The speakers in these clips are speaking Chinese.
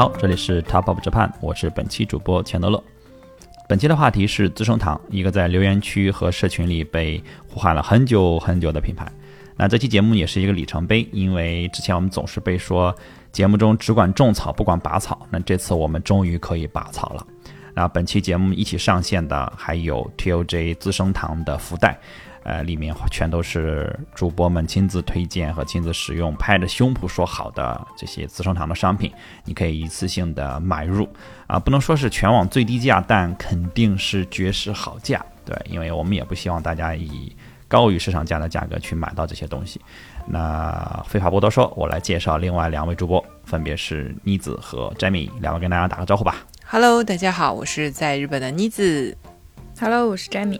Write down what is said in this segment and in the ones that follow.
好，这里是 Top of Japan，我是本期主播钱德勒。本期的话题是资生堂，一个在留言区和社群里被呼喊了很久很久的品牌。那这期节目也是一个里程碑，因为之前我们总是被说节目中只管种草不管拔草，那这次我们终于可以拔草了。那本期节目一起上线的还有 TOJ 资生堂的福袋。呃，里面全都是主播们亲自推荐和亲自使用，拍着胸脯说好的这些资生堂的商品，你可以一次性的买入啊，不能说是全网最低价，但肯定是绝世好价。对，因为我们也不希望大家以高于市场价的价格去买到这些东西。那废话不多说，我来介绍另外两位主播，分别是妮子和 Jamie，两位跟大家打个招呼吧。Hello，大家好，我是在日本的妮子。Hello，我是 Jamie。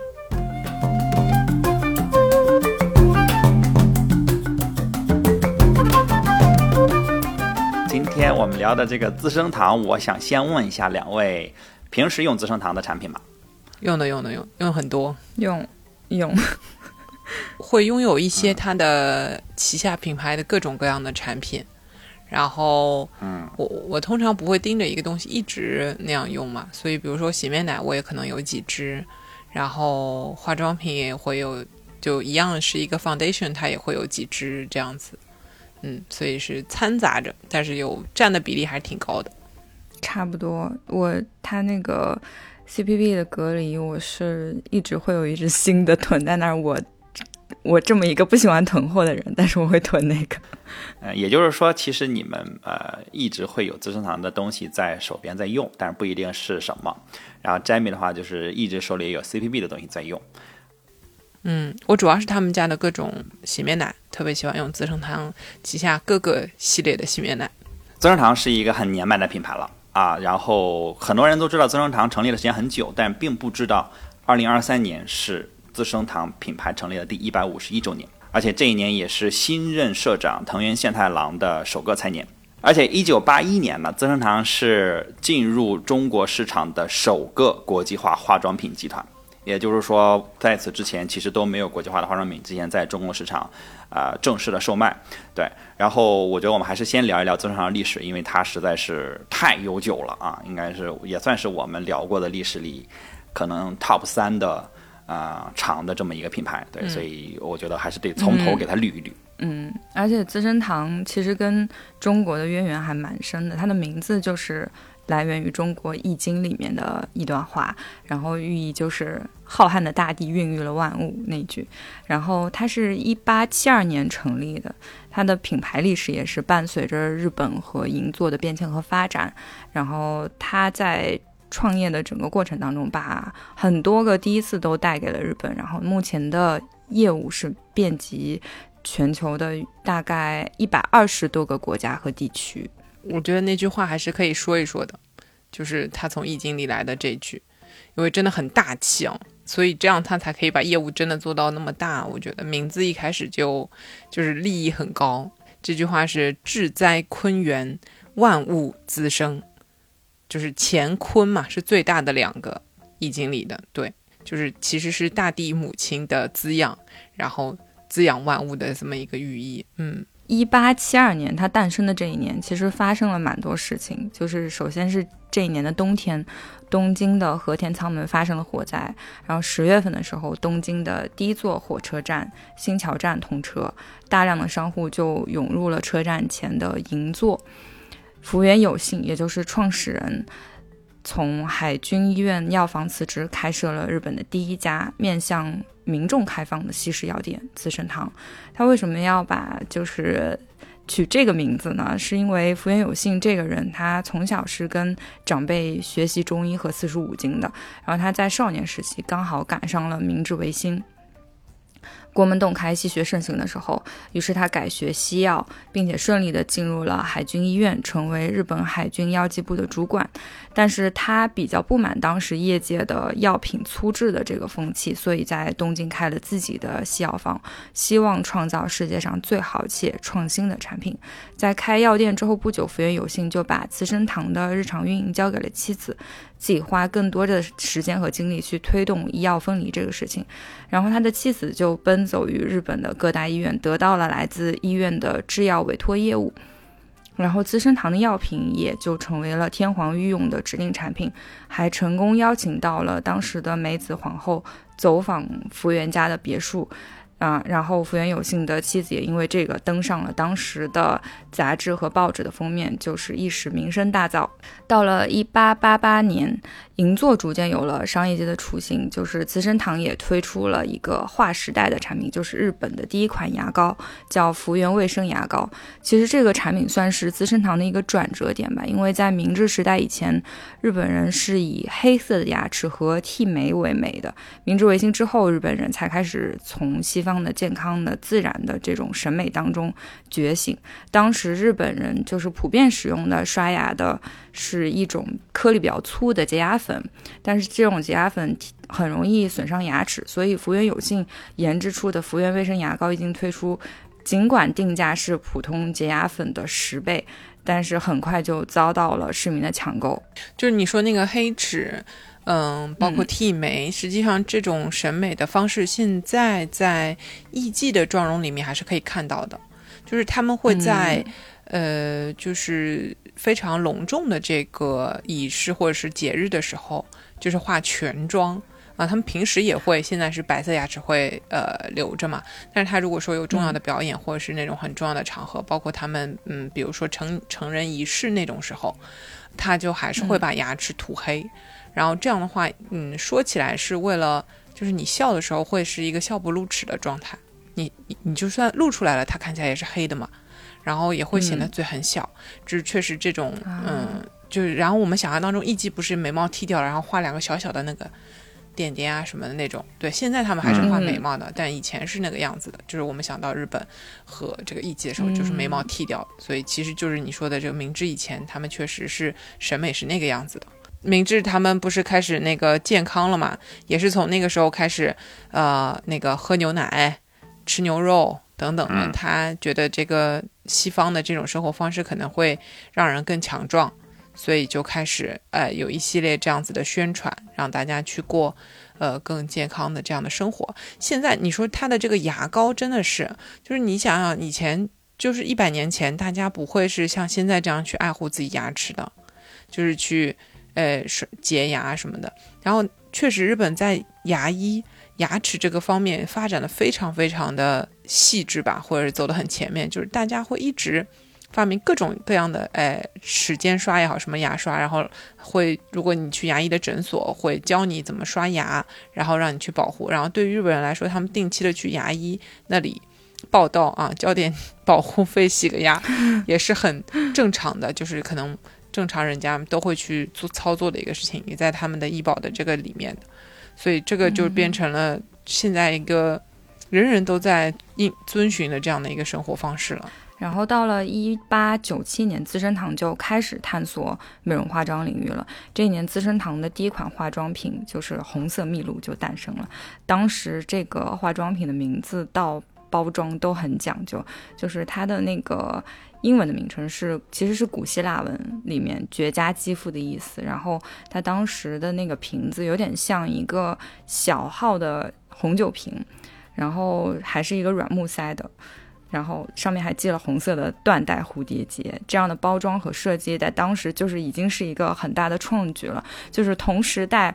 们聊的这个资生堂，我想先问一下两位，平时用资生堂的产品吗？用的用的用用很多，用用 会拥有一些它的旗下品牌的各种各样的产品。然后，嗯，我我通常不会盯着一个东西一直那样用嘛，所以比如说洗面奶，我也可能有几支，然后化妆品也会有，就一样是一个 foundation，它也会有几支这样子。嗯，所以是掺杂着，但是有占的比例还是挺高的。差不多，我他那个 CPB 的隔离，我是一直会有一支新的囤在那儿。我我这么一个不喜欢囤货的人，但是我会囤那个。呃，也就是说，其实你们呃一直会有资生堂的东西在手边在用，但是不一定是什么。然后 Jamie 的话，就是一直手里有 CPB 的东西在用。嗯，我主要是他们家的各种洗面奶，特别喜欢用资生堂旗下各个系列的洗面奶。资生堂是一个很年迈的品牌了啊，然后很多人都知道资生堂成立的时间很久，但并不知道2023年是资生堂品牌成立的第一百五十一周年，而且这一年也是新任社长藤原宪太郎的首个财年。而且1981年呢，资生堂是进入中国市场的首个国际化化妆品集团。也就是说，在此之前其实都没有国际化的化妆品之前在中国市场，啊正式的售卖。对，然后我觉得我们还是先聊一聊资生堂的历史，因为它实在是太悠久了啊，应该是也算是我们聊过的历史里可能 top 三的啊长的这么一个品牌。对，所以我觉得还是得从头给它捋一捋。嗯，而且资生堂其实跟中国的渊源还蛮深的，它的名字就是。来源于中国《易经》里面的一段话，然后寓意就是浩瀚的大地孕育了万物那句。然后它是一八七二年成立的，它的品牌历史也是伴随着日本和银座的变迁和发展。然后它在创业的整个过程当中，把很多个第一次都带给了日本。然后目前的业务是遍及全球的大概一百二十多个国家和地区。我觉得那句话还是可以说一说的，就是他从易经里来的这句，因为真的很大气啊，所以这样他才可以把业务真的做到那么大。我觉得名字一开始就就是利益很高。这句话是至哉坤元，万物滋生，就是乾坤嘛，是最大的两个易经里的，对，就是其实是大地母亲的滋养，然后滋养万物的这么一个寓意，嗯。一八七二年，它诞生的这一年，其实发生了蛮多事情。就是首先是这一年的冬天，东京的和田仓门发生了火灾。然后十月份的时候，东京的第一座火车站新桥站通车，大量的商户就涌入了车站前的银座。福原有幸，也就是创始人，从海军医院药房辞职，开设了日本的第一家面向。民众开放的西式药店资生堂，他为什么要把就是取这个名字呢？是因为福原有幸这个人，他从小是跟长辈学习中医和四书五经的，然后他在少年时期刚好赶上了明治维新。国门洞开，西学盛行的时候，于是他改学西药，并且顺利的进入了海军医院，成为日本海军药剂部的主管。但是他比较不满当时业界的药品粗制的这个风气，所以在东京开了自己的西药房，希望创造世界上最好且创新的产品。在开药店之后不久，福原有幸就把资生堂的日常运营交给了妻子。自己花更多的时间和精力去推动医药分离这个事情，然后他的妻子就奔走于日本的各大医院，得到了来自医院的制药委托业务。然后资生堂的药品也就成为了天皇御用的指定产品，还成功邀请到了当时的梅子皇后走访福原家的别墅。啊，然后福原有幸的妻子也因为这个登上了当时的杂志和报纸的封面，就是一时名声大噪。到了一八八八年，银座逐渐有了商业界的雏形，就是资生堂也推出了一个划时代的产品，就是日本的第一款牙膏，叫福原卫生牙膏。其实这个产品算是资生堂的一个转折点吧，因为在明治时代以前，日本人是以黑色的牙齿和剃眉为美的。明治维新之后，日本人才开始从西方。的健康的、自然的这种审美当中觉醒。当时日本人就是普遍使用的刷牙的是一种颗粒比较粗的洁牙粉，但是这种洁牙粉很容易损伤牙齿，所以福原有幸研制出的福原卫生牙膏一经推出，尽管定价是普通洁牙粉的十倍，但是很快就遭到了市民的抢购。就是你说那个黑齿。嗯，包括剃眉，实际上这种审美的方式，现在在艺伎的妆容里面还是可以看到的，就是他们会在，呃，就是非常隆重的这个仪式或者是节日的时候，就是化全妆啊。他们平时也会，现在是白色牙齿会呃留着嘛，但是他如果说有重要的表演或者是那种很重要的场合，包括他们嗯，比如说成成人仪式那种时候，他就还是会把牙齿涂黑。然后这样的话，嗯，说起来是为了，就是你笑的时候会是一个笑不露齿的状态，你你就算露出来了，它看起来也是黑的嘛，然后也会显得嘴很小，就是确实这种，嗯，就是然后我们想象当中艺伎不是眉毛剃掉了，然后画两个小小的那个点点啊什么的那种，对，现在他们还是画眉毛的，但以前是那个样子的，就是我们想到日本和这个艺伎的时候，就是眉毛剃掉，所以其实就是你说的这个明治以前，他们确实是审美是那个样子的。明治他们不是开始那个健康了嘛？也是从那个时候开始，呃，那个喝牛奶、吃牛肉等等的。他觉得这个西方的这种生活方式可能会让人更强壮，所以就开始呃有一系列这样子的宣传，让大家去过呃更健康的这样的生活。现在你说他的这个牙膏真的是，就是你想想以前就是一百年前，大家不会是像现在这样去爱护自己牙齿的，就是去。呃，是洁牙什么的，然后确实日本在牙医、牙齿这个方面发展的非常非常的细致吧，或者是走得很前面，就是大家会一直发明各种各样的，哎，齿间刷也好，什么牙刷，然后会，如果你去牙医的诊所，会教你怎么刷牙，然后让你去保护。然后对于日本人来说，他们定期的去牙医那里报道啊，交点保护费，洗个牙也是很正常的，就是可能。正常人家都会去做操作的一个事情，也在他们的医保的这个里面的，所以这个就变成了现在一个人人都在应遵循的这样的一个生活方式了。然后到了一八九七年，资生堂就开始探索美容化妆领域了。这一年，资生堂的第一款化妆品就是红色蜜露就诞生了。当时这个化妆品的名字到包装都很讲究，就是它的那个。英文的名称是，其实是古希腊文里面“绝佳肌肤”的意思。然后它当时的那个瓶子有点像一个小号的红酒瓶，然后还是一个软木塞的，然后上面还系了红色的缎带蝴蝶结。这样的包装和设计在当时就是已经是一个很大的创举了。就是同时代，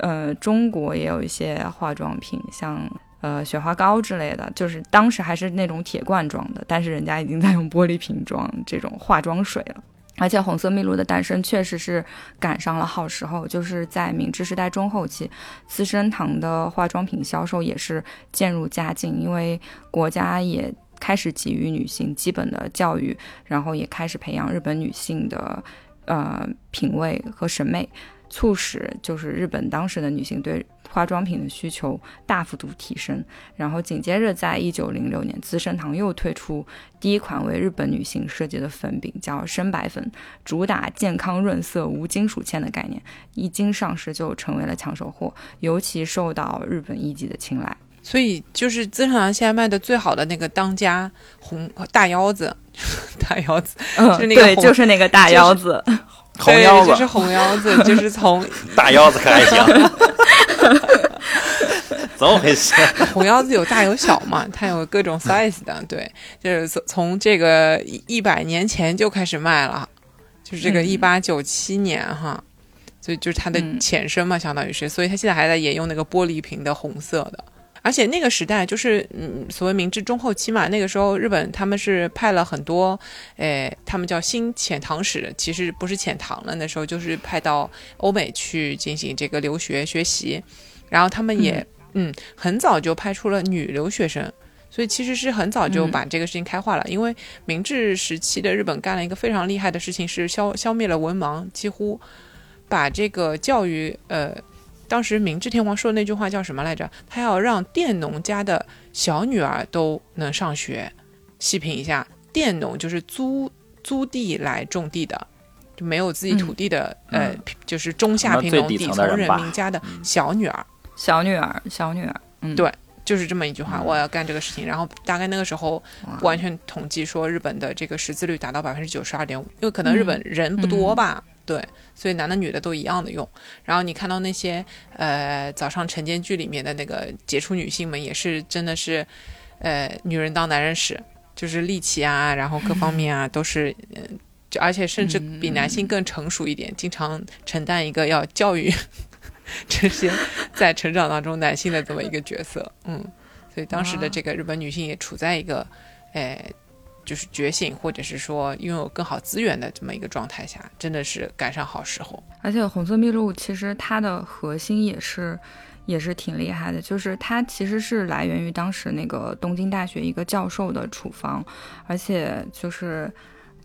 呃，中国也有一些化妆品，像。呃，雪花膏之类的，就是当时还是那种铁罐装的，但是人家已经在用玻璃瓶装这种化妆水了。而且红色蜜露的诞生确实是赶上了好时候，就是在明治时代中后期，资生堂的化妆品销售也是渐入佳境，因为国家也开始给予女性基本的教育，然后也开始培养日本女性的呃品味和审美，促使就是日本当时的女性对。化妆品的需求大幅度提升，然后紧接着，在一九零六年，资生堂又推出第一款为日本女性设计的粉饼，叫深白粉，主打健康润色、无金属铅的概念，一经上市就成为了抢手货，尤其受到日本艺伎的青睐。所以，就是资生堂现在卖的最好的那个当家红大腰子，大腰子，嗯，对，就是那个大腰子，红腰子，就是红腰子，就是从大腰子可还行。怎么回事？红腰子有大有小嘛，它有各种 size 的，对，就是从从这个一一百年前就开始卖了，就是这个嗯一八九七年哈，所以就是它的嗯前身嘛，相当于是，所以它现在还在沿用那个玻璃瓶的红色的。而且那个时代就是，嗯，所谓明治中后期嘛，那个时候日本他们是派了很多，诶，他们叫新遣唐使，其实不是遣唐了，那时候就是派到欧美去进行这个留学学习，然后他们也，嗯很早就派出了女留学生，所以其实是很早就嗯把这个事情开化了。因为明治时期的日本干了一个非常厉害的事情，是消消灭了文盲，几乎把这个教育，呃，当时明治天皇说的那句话叫什么来着？他要让佃农家的小女儿都能上学。细品一下，佃农就是租租地来种地的。就没有自己土地的，嗯呃，就是中下贫农底底层人民家的嗯小女儿，小女儿，小女儿，嗯，对就是这么一句话，嗯我要干这个事情。然后大概那个时候哇完全统计说，日本的这个识字率达到百分之九十二点五，因为可能日本人不多吧，对，所以男的女的都一样的用。然后你看到那些呃早上晨间剧里面的那个杰出女性们，也是真的是呃女人当男人使，就是力气啊，然后各方面啊都是嗯。就而且甚至比男性更成熟一点，经常承担一个要教育 这些在成长当中男性的这么一个角色，嗯，所以当时的这个日本女性也处在一个，诶、就是觉醒或者是说拥有更好资源的这么一个状态下，真的是赶上好时候。而且红色秘录其实它的核心也是也是挺厉害的，就是它其实是来源于当时那个东京大学一个教授的处方，而且就是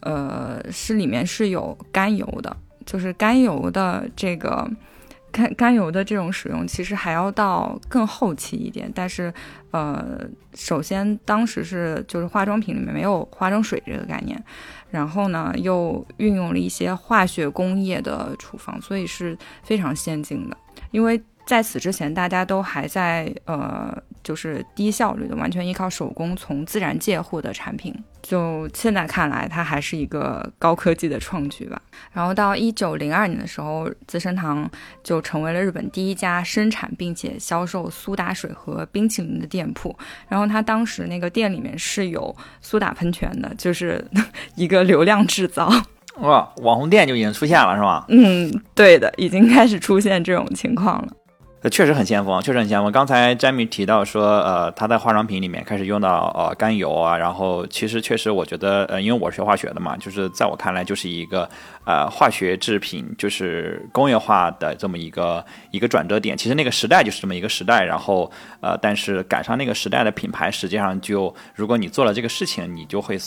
呃是里面是有甘油的，就是甘油的这个。甘甘油的这种使用其实还要到更后期一点，但是，呃，首先当时是就是化妆品里面没有化妆水这个概念，然后呢又运用了一些化学工业的处方，所以是非常先进的。因为在此之前，大家都还在呃，就是低效率的，完全依靠手工从自然界获得产品。就现在看来，它还是一个高科技的创举吧。然后到一九零二年的时候，资生堂就成为了日本第一家生产并且销售苏打水和冰淇淋的店铺。然后它当时那个店里面是有苏打喷泉的，就是一个流量制造。哇，网红店就已经出现了是吧？嗯，对的，已经开始出现这种情况了。确实很先锋，确实很先锋。刚才詹米提到说，呃，他在化妆品里面开始用到呃甘油啊，然后其实确实我觉得，呃，因为我是学化学的嘛，就是在我看来就是一个呃化学制品就是工业化的这么一个一个转折点。其实那个时代就是这么一个时代，然后呃，但是赶上那个时代的品牌，实际上就如果你做了这个事情，你就会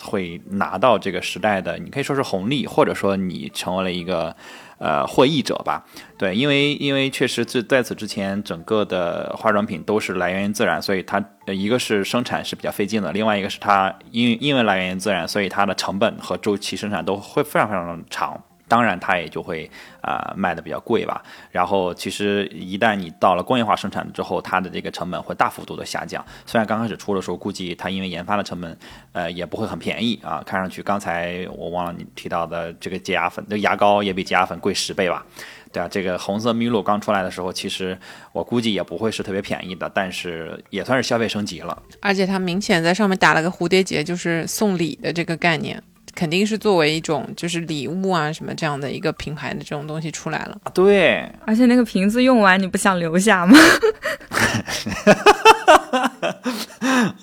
会拿到这个时代的，你可以说是红利，或者说你成为了一个。呃，获益者吧，对，因为因为确实是在此之前，整个的化妆品都是来源于自然，所以它一个是生产是比较费劲的，另外一个是它因因为来源于自然，所以它的成本和周期生产都会非常非常的长。当然，它也就会啊、呃、卖的比较贵吧。然后，其实一旦你到了工业化生产之后，它的这个成本会大幅度的下降。虽然刚开始出的时候，估计它因为研发的成本，呃，也不会很便宜啊。看上去，刚才我忘了你提到的这个洁牙粉，这牙膏也比洁牙粉贵十倍吧？对啊，这个红色麋鹿刚出来的时候，其实我估计也不会是特别便宜的，但是也算是消费升级了。而且它明显在上面打了个蝴蝶结，就是送礼的这个概念，肯定是作为一种就是礼物啊什么这样的一个品牌的这种东西出来了。啊对，而且那个瓶子用完，你不想留下吗？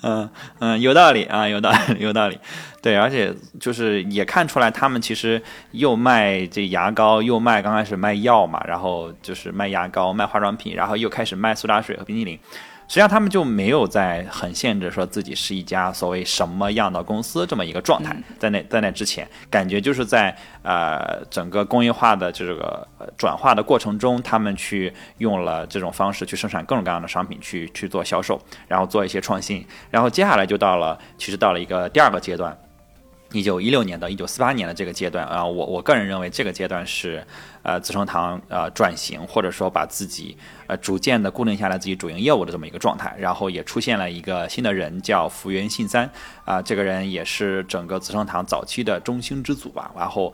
嗯 嗯，有道理啊，有道理，有道理。对，而且就是也看出来，他们其实又卖这牙膏，又卖刚开始卖药嘛，然后就是卖牙膏、卖化妆品，然后又开始卖苏打水和冰淇淋。实际上，他们就没有在很限制说自己是一家所谓什么样的公司这么一个状态。在那在那之前，感觉就是在呃整个工业化的这个呃转化的过程中，他们去用了这种方式去生产各种各样的商品，去去做销售，然后做一些创新。然后接下来就到了，其实到了一个第二个阶段。一九一六年到一九四八年的这个阶段啊，我我个人认为这个阶段是，呃，资生堂呃转型或者说把自己呃逐渐的固定下来自己主营业务的这么一个状态，然后也出现了一个新的人叫福原信三啊、这个人也是整个资生堂早期的中兴之祖吧，然后。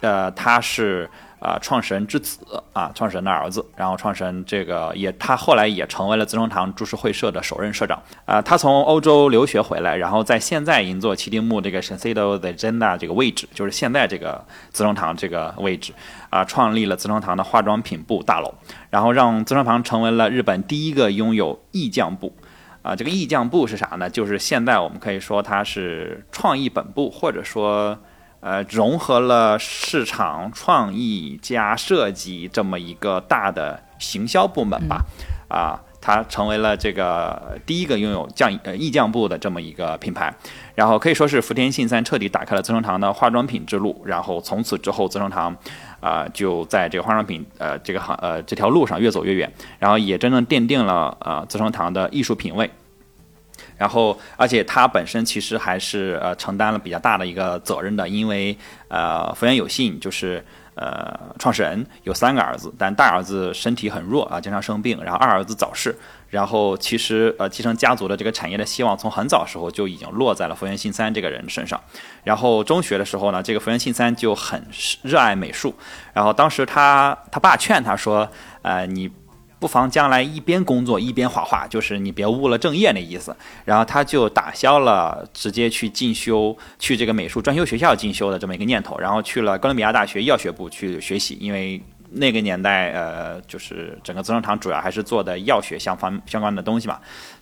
呃，他是呃创始人之子啊，创始人的儿子。然后创始人这个也，他后来也成为了资生堂株式会社的首任社长。啊，他从欧洲留学回来，然后在现在银座旗丁目这个 Senseo the Zenda 这个位置，就是现在这个资生堂这个位置啊，创立了资生堂的化妆品部大楼，然后让资生堂成为了日本第一个拥有艺匠部。啊，这个艺匠部是啥呢？就是现在我们可以说它是创意本部，或者说。呃，融合了市场创意加设计这么一个大的行销部门吧，啊，它成为了这个第一个拥有匠呃艺匠部的这么一个品牌，然后可以说是福田信三彻底打开了资生堂的化妆品之路，然后从此之后资生堂啊就在这个化妆品呃这个行呃这条路上越走越远，然后也真正奠定了呃资生堂的艺术品位。然后，而且他本身其实还是呃承担了比较大的一个责任的，因为呃福原有幸就是呃创始人有三个儿子，但大儿子身体很弱啊，经常生病，然后二儿子早逝，然后其实呃继承家族的这个产业的希望从很早时候就已经落在了福原信三这个人身上。然后中学的时候呢，这个福原信三就很热爱美术，然后当时他他爸劝他说，呃你。不妨将来一边工作一边画画，就是你别误了正业那意思。然后他就打消了直接去进修、去这个美术专修学校进修的这么一个念头，然后去了哥伦比亚大学药学部去学习。因为那个年代，呃，就是整个资生堂主要还是做的药学相方相关的东西嘛。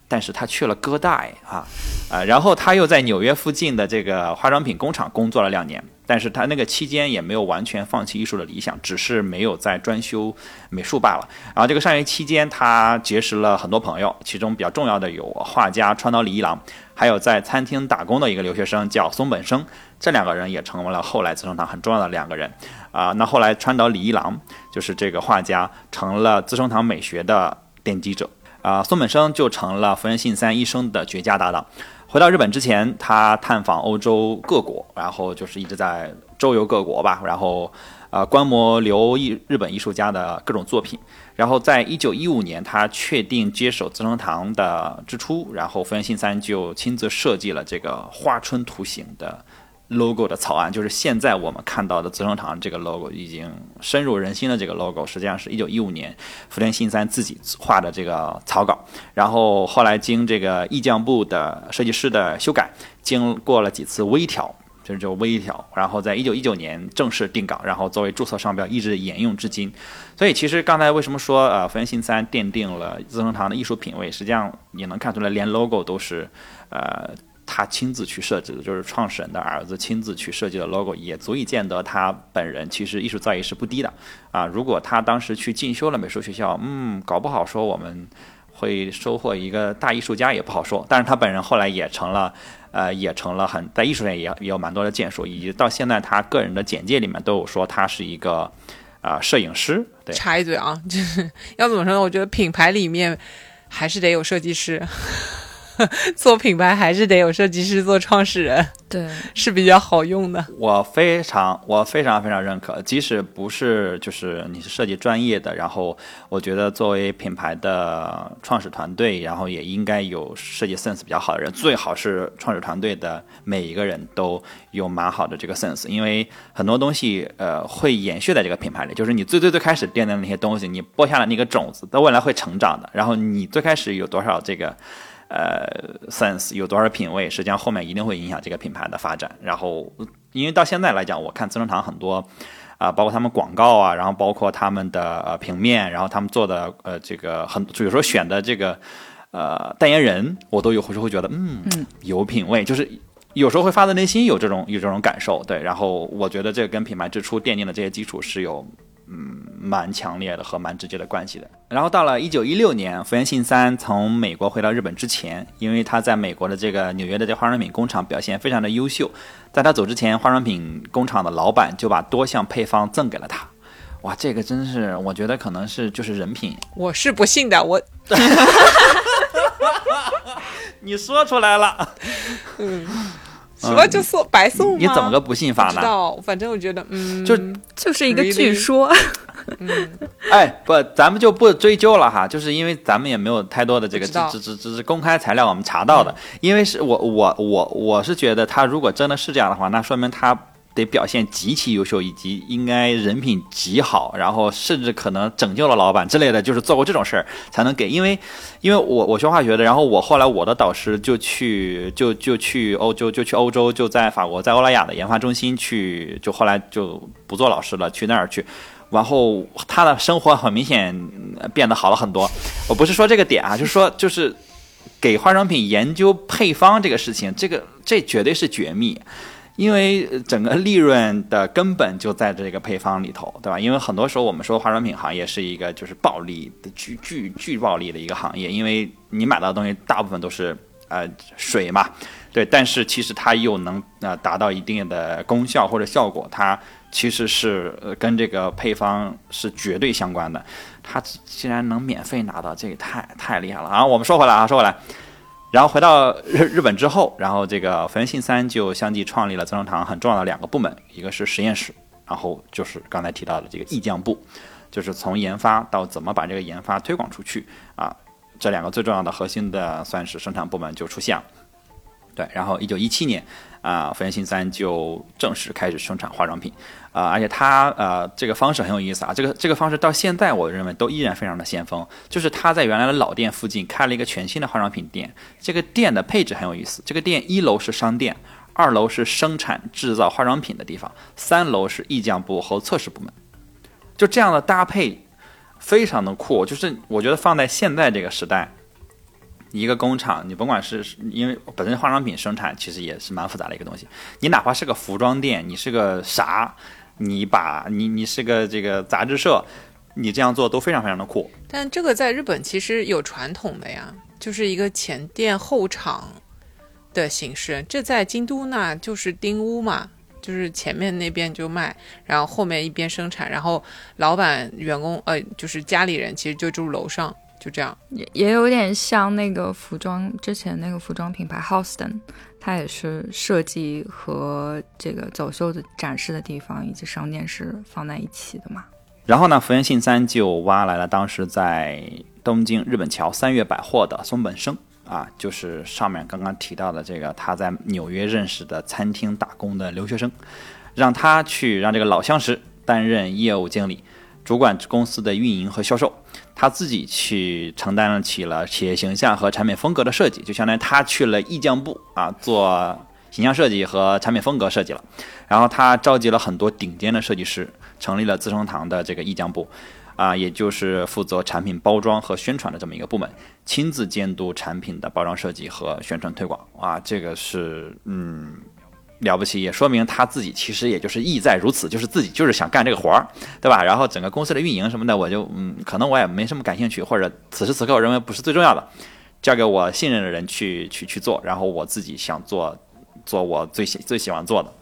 但是他去了哥大，啊，啊，然后他又在纽约附近的这个化妆品工厂工作了两年。但是他那个期间也没有完全放弃艺术的理想，只是没有在专修美术罢了。然后这个上学期间，他结识了很多朋友，其中比较重要的有画家川岛李一郎，还有在餐厅打工的一个留学生叫松本生。这两个人也成为了后来资生堂很重要的两个人。啊，那后来川岛李一郎就是这个画家，成了资生堂美学的奠基者。啊，松本生就成了福原信三一生的绝佳搭档。回到日本之前，他探访欧洲各国，然后就是一直在周游各国吧，然后，呃，观摩留艺日本艺术家的各种作品。然后在一九一五年，他确定接手资生堂的之初，然后福原信三就亲自设计了这个花春图形的。Logo 的草案就是现在我们看到的资生堂这个 logo 已经深入人心的这个 logo，实际上是一九一五年福田信三自己画的这个草稿，然后后来经这个艺匠部的设计师的修改，经过了几次微调，就是就微调，然后在一九一九年正式定稿，然后作为注册商标一直沿用至今。所以其实刚才为什么说呃福田信三奠定了资生堂的艺术品位，实际上也能看出来，连 logo 都是呃。他亲自去设置的，就是创始人的儿子亲自去设计的 logo，也足以见得他本人其实艺术造诣是不低的啊。如果他当时去进修了美术学校，嗯，搞不好说我们会收获一个大艺术家也不好说。但是他本人后来也成了，呃，也成了很在艺术上也也有蛮多的建树，以及到现在他个人的简介里面都有说他是一个啊摄影师。对，插一嘴啊，就是要怎么说呢？我觉得品牌里面还是得有设计师。做品牌还是得有设计师做创始人，对，是比较好用的。我非常我非常非常认可，即使不是就是你是设计专业的，然后我觉得作为品牌的创始团队，然后也应该有设计 sense 比较好的人，最好是创始团队的每一个人都有蛮好的这个 sense，因为很多东西呃会延续在这个品牌里，就是你最最最开始奠定的那些东西，你播下了那个种子，在未来会成长的。然后你最开始有多少这个。呃，sense 有多少品味，实际上后面一定会影响这个品牌的发展。然后，因为到现在来讲，我看资生堂很多啊，包括他们广告啊，然后包括他们的呃平面，然后他们做的呃这个很，有时候选的这个呃代言人，我都有时候会觉得，嗯，有品位，就是有时候会发自内心有这种有这种感受。对，然后我觉得这跟品牌之初奠定的这些基础是有。嗯，蛮强烈的和蛮直接的关系的。然后到了一九一六年，福原信三从美国回到日本之前，因为他在美国的这个纽约的这化妆品工厂表现非常的优秀，在他走之前，化妆品工厂的老板就把多项配方赠给了他。哇，这个真是，我觉得可能是就是人品。我是不信的，我。你说出来了。嗯。什么就送白送你怎么个不信法呢？知道，反正我觉得，嗯，就就是一个据说。嗯，哎，不，咱们就不追究了哈，就是因为咱们也没有太多的这个只只只只是公开材料，我们查到的。因为是我我我我是觉得，他如果真的是这样的话，那说明他得表现极其优秀，以及应该人品极好，然后甚至可能拯救了老板之类的，就是做过这种事儿才能给。因为，因为我我学化学的，然后我后来我的导师就去就就去欧就就去欧洲，就在法国在欧莱雅的研发中心去，就后来就不做老师了，去那儿去。然后他的生活很明显变得好了很多。我不是说这个点啊，就是说就是给化妆品研究配方这个事情，这个这绝对是绝密。因为整个利润的根本就在这个配方里头，对吧？因为很多时候我们说化妆品行业是一个就是暴利的巨巨巨暴利的一个行业，因为你买到的东西大部分都是呃水嘛，对，但是其实它又能呃达到一定的功效或者效果，它其实是呃跟这个配方是绝对相关的。它既然能免费拿到，这也太太厉害了啊！我们说回来啊，说回来。然后回到日日本之后，然后这个福原信三就相继创立了资生堂很重要的两个部门，一个是实验室，然后就是刚才提到的这个意匠部，就是从研发到怎么把这个研发推广出去啊，这两个最重要的核心的算是生产部门就出现了。对，然后一九一七年啊，福原信三就正式开始生产化妆品。啊，而且他呃，这个方式很有意思啊。这个这个方式到现在，我认为都依然非常的先锋。就是他在原来的老店附近开了一个全新的化妆品店。这个店的配置很有意思。这个店一楼是商店，二楼是生产制造化妆品的地方，三楼是意匠部和测试部门。就这样的搭配，非常的酷。就是我觉得放在现在这个时代。一个工厂，你甭管是因为本身化妆品生产其实也是蛮复杂的一个东西，你哪怕是个服装店，你是个啥，你把你你是个这个杂志社，你这样做都非常非常的酷。但这个在日本其实有传统的呀，就是一个前店后厂的形式。这在京都那就是丁屋嘛，就是前面那边就卖，然后后面一边生产，然后老板员工呃就是家里人其实就住楼上。就这样，也也有点像那个服装之前那个服装品牌 Houston，它也是设计和这个走秀的展示的地方以及商店是放在一起的嘛。然后呢，福原信三就挖来了当时在东京日本桥三月百货的松本生啊，就是上面刚刚提到的这个他在纽约认识的餐厅打工的留学生，让他去让这个老相识担任业务经理，主管公司的运营和销售。他自己去承担起了企业形象和产品风格的设计，就相当于他去了意匠部啊，做形象设计和产品风格设计了。然后他召集了很多顶尖的设计师，成立了资生堂的这个意匠部，啊，也就是负责产品包装和宣传的这么一个部门，亲自监督产品的包装设计和宣传推广。啊，这个是嗯。了不起，也说明他自己其实也就是意在如此，就是自己就是想干这个活儿，对吧？然后整个公司的运营什么的，我就嗯，可能我也没什么感兴趣，或者此时此刻我认为不是最重要的，交给我信任的人去去去做，然后我自己想做做我最喜最喜欢做的，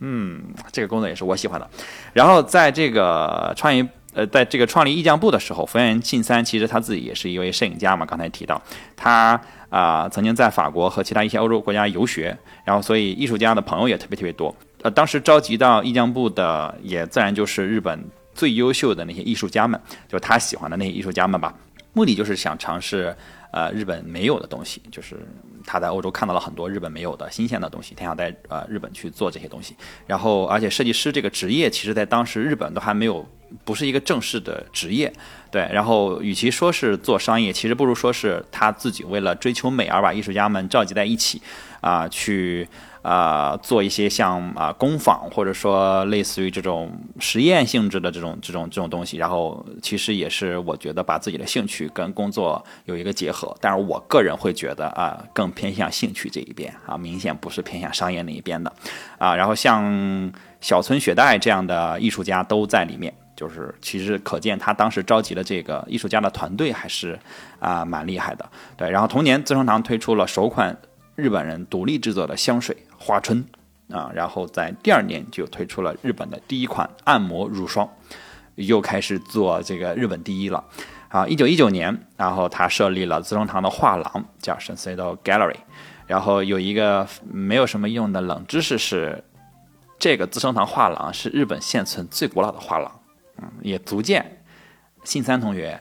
嗯，这个工作也是我喜欢的。然后在这个创意呃，在这个创立意匠部的时候，福原信三其实他自己也是一位摄影家嘛，刚才提到他。啊，曾经在法国和其他一些欧洲国家游学，然后所以艺术家的朋友也特别特别多。呃，当时召集到艺匠部的，也自然就是日本最优秀的那些艺术家们，就是他喜欢的那些艺术家们吧。目的就是想尝试，呃，日本没有的东西，就是他在欧洲看到了很多日本没有的新鲜的东西，他想在呃日本去做这些东西。然后，而且设计师这个职业，其实在当时日本都还没有。不是一个正式的职业，对。然后，与其说是做商业，其实不如说是他自己为了追求美而把艺术家们召集在一起，啊，去啊做一些像啊工坊或者说类似于这种实验性质的这种这种这种东西。然后，其实也是我觉得把自己的兴趣跟工作有一个结合。但是我个人会觉得啊，更偏向兴趣这一边啊，明显不是偏向商业那一边的啊。然后，像小村雪代这样的艺术家都在里面。就是其实可见他当时召集的这个艺术家的团队还是啊蛮厉害的，对。然后同年资生堂推出了首款日本人独立制作的香水花春啊，然后在第二年就推出了日本的第一款按摩乳霜，又开始做这个日本第一了啊。一九一九年，然后他设立了资生堂的画廊，叫 Sensei Gallery。然后有一个没有什么用的冷知识是，这个资生堂画廊是日本现存最古老的画廊。嗯，也足见信三同学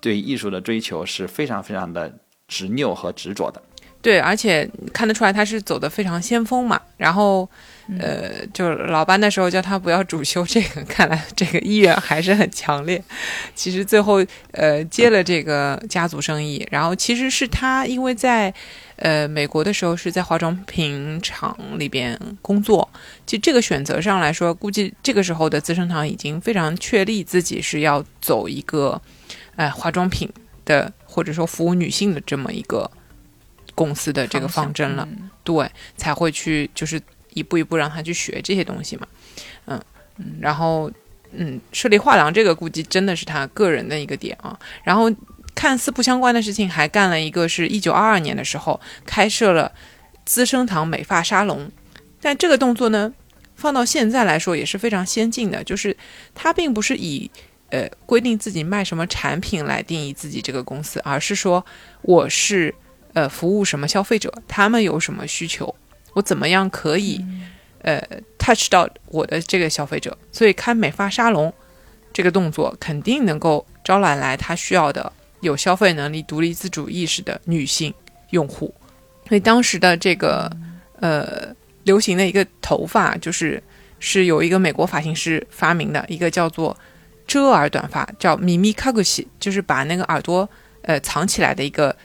对艺术的追求是非常非常的执拗和执着的。对，而且看得出来他是走的非常先锋嘛。然后，呃，就老班的时候叫他不要主修这个，看来这个意愿还是很强烈。其实最后，呃，接了这个家族生意，然后其实是他因为在呃美国的时候是在化妆品厂里边工作，其实这个选择上来说，估计这个时候的资生堂已经非常确立自己是要走一个，呃，化妆品的或者说服务女性的这么一个。公司的这个方针了，对，才会去就是一步一步让他去学这些东西嘛，嗯，然后嗯，设立画廊这个估计真的是他个人的一个点啊。然后看似不相关的事情，还干了一个是一九二二年的时候开设了资生堂美发沙龙，但这个动作呢，放到现在来说也是非常先进的，就是他并不是以呃规定自己卖什么产品来定义自己这个公司，而是说我是。呃，服务什么消费者？他们有什么需求？我怎么样可以呃 touch 到我的这个消费者？所以开美发沙龙这个动作肯定能够招揽来他需要的有消费能力、独立自主意识的女性用户。所以当时的这个呃流行的一个头发，就是是有一个美国发型师发明的一个叫做遮耳短发，叫咪咪卡古西，就是把那个耳朵呃藏起来的一个。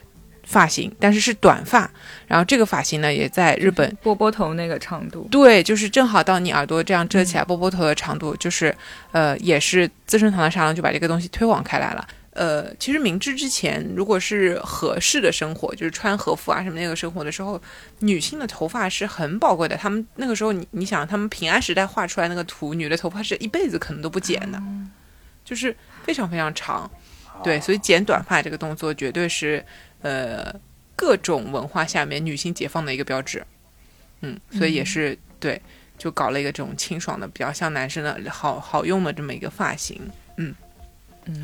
发型，但是是短发，然后这个发型呢，也在日本 波波头那个长度，对，就是正好到你耳朵这样遮起来波波头的长度，就是呃，也是资生堂的沙龙就把这个东西推广开来了。呃，其实明治之前，如果是合适的生活，就是穿和服啊什么那个生活的时候，女性的头发是很宝贵的。他们那个时候，你你想，他们平安时代画出来那个图，女的头发是一辈子可能都不剪的，就是非常非常长。对，所以剪短发这个动作绝对是。呃，各种文化下面女性解放的一个标志，嗯，所以也是对，就搞了一个这种清爽的，比较像男生的好好用的这么一个发型，嗯，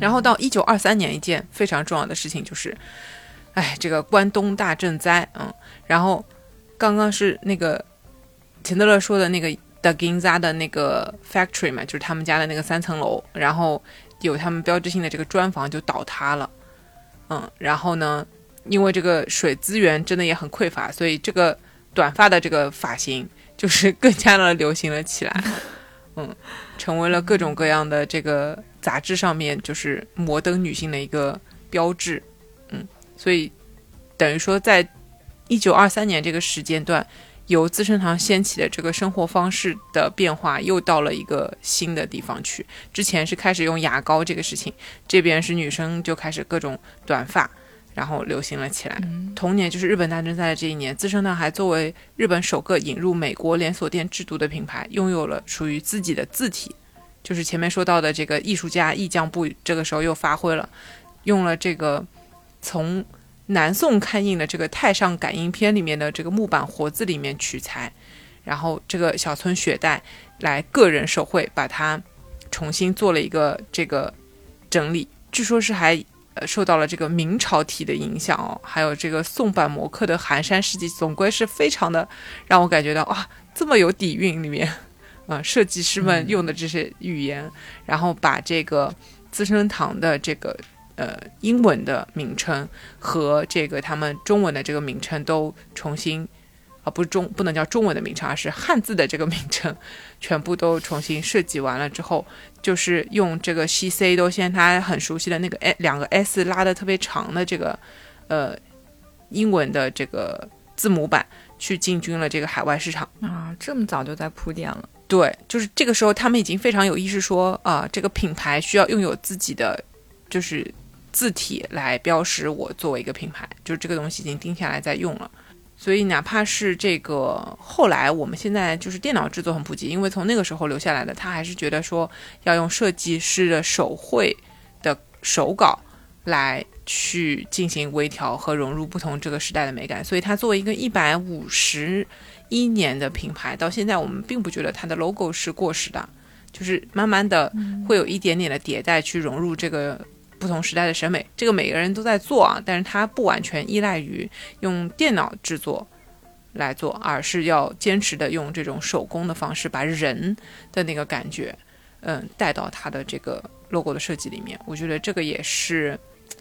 然后到一九二三年，一件非常重要的事情就是，哎，这个关东大震灾，嗯，然后刚刚是那个钱德勒说的那个 The Ginza 的那个 factory 嘛，就是他们家的那个三层楼，然后有他们标志性的这个砖房就倒塌了，嗯，然后呢？因为这个水资源真的也很匮乏，所以这个短发的这个发型就是更加的流行了起来，嗯，成为了各种各样的这个杂志上面就是摩登女性的一个标志，嗯，所以等于说在一九二三年这个时间段，由资生堂掀起的这个生活方式的变化又到了一个新的地方去。之前是开始用牙膏这个事情，这边是女生就开始各种短发。然后流行了起来。同年就是日本大震灾的这一年，资生堂还作为日本首个引入美国连锁店制度的品牌，拥有了属于自己的字体。就是前面说到的这个艺术家意匠部，这个时候又发挥了，用了这个从南宋刊印的这个《太上感应篇》里面的这个木板活字里面取材，然后这个小村雪代来个人手绘，把它重新做了一个这个整理。据说是还。呃，受到了这个明朝体的影响哦，还有这个宋版模刻的寒山事迹，总归是非常的让我感觉到哇，这么有底蕴里面，呃，设计师们用的这些语言，然后把这个资生堂的这个呃英文的名称和这个他们中文的这个名称都重新。啊，不是中不能叫中文的名称，而是汉字的这个名称，全部都重新设计完了之后，就是用这个 C C，都现在他很熟悉的那个 A 两个 S 拉的特别长的这个呃英文的这个字母版去进军了这个海外市场啊，这么早就在铺垫了。对，就是这个时候他们已经非常有意识说啊，这个品牌需要拥有自己的就是字体来标识我作为一个品牌，就是这个东西已经定下来在用了。所以，哪怕是这个后来，我们现在就是电脑制作很普及，因为从那个时候留下来的，他还是觉得说要用设计师的手绘的手稿来去进行微调和融入不同这个时代的美感。所以，它作为一个一百五十一年的品牌，到现在我们并不觉得它的 logo 是过时的，就是慢慢的会有一点点的迭代去融入这个。不同时代的审美，这个每个人都在做啊，但是它不完全依赖于用电脑制作来做，而是要坚持的用这种手工的方式，把人的那个感觉，嗯，带到它的这个 logo 的设计里面。我觉得这个也是，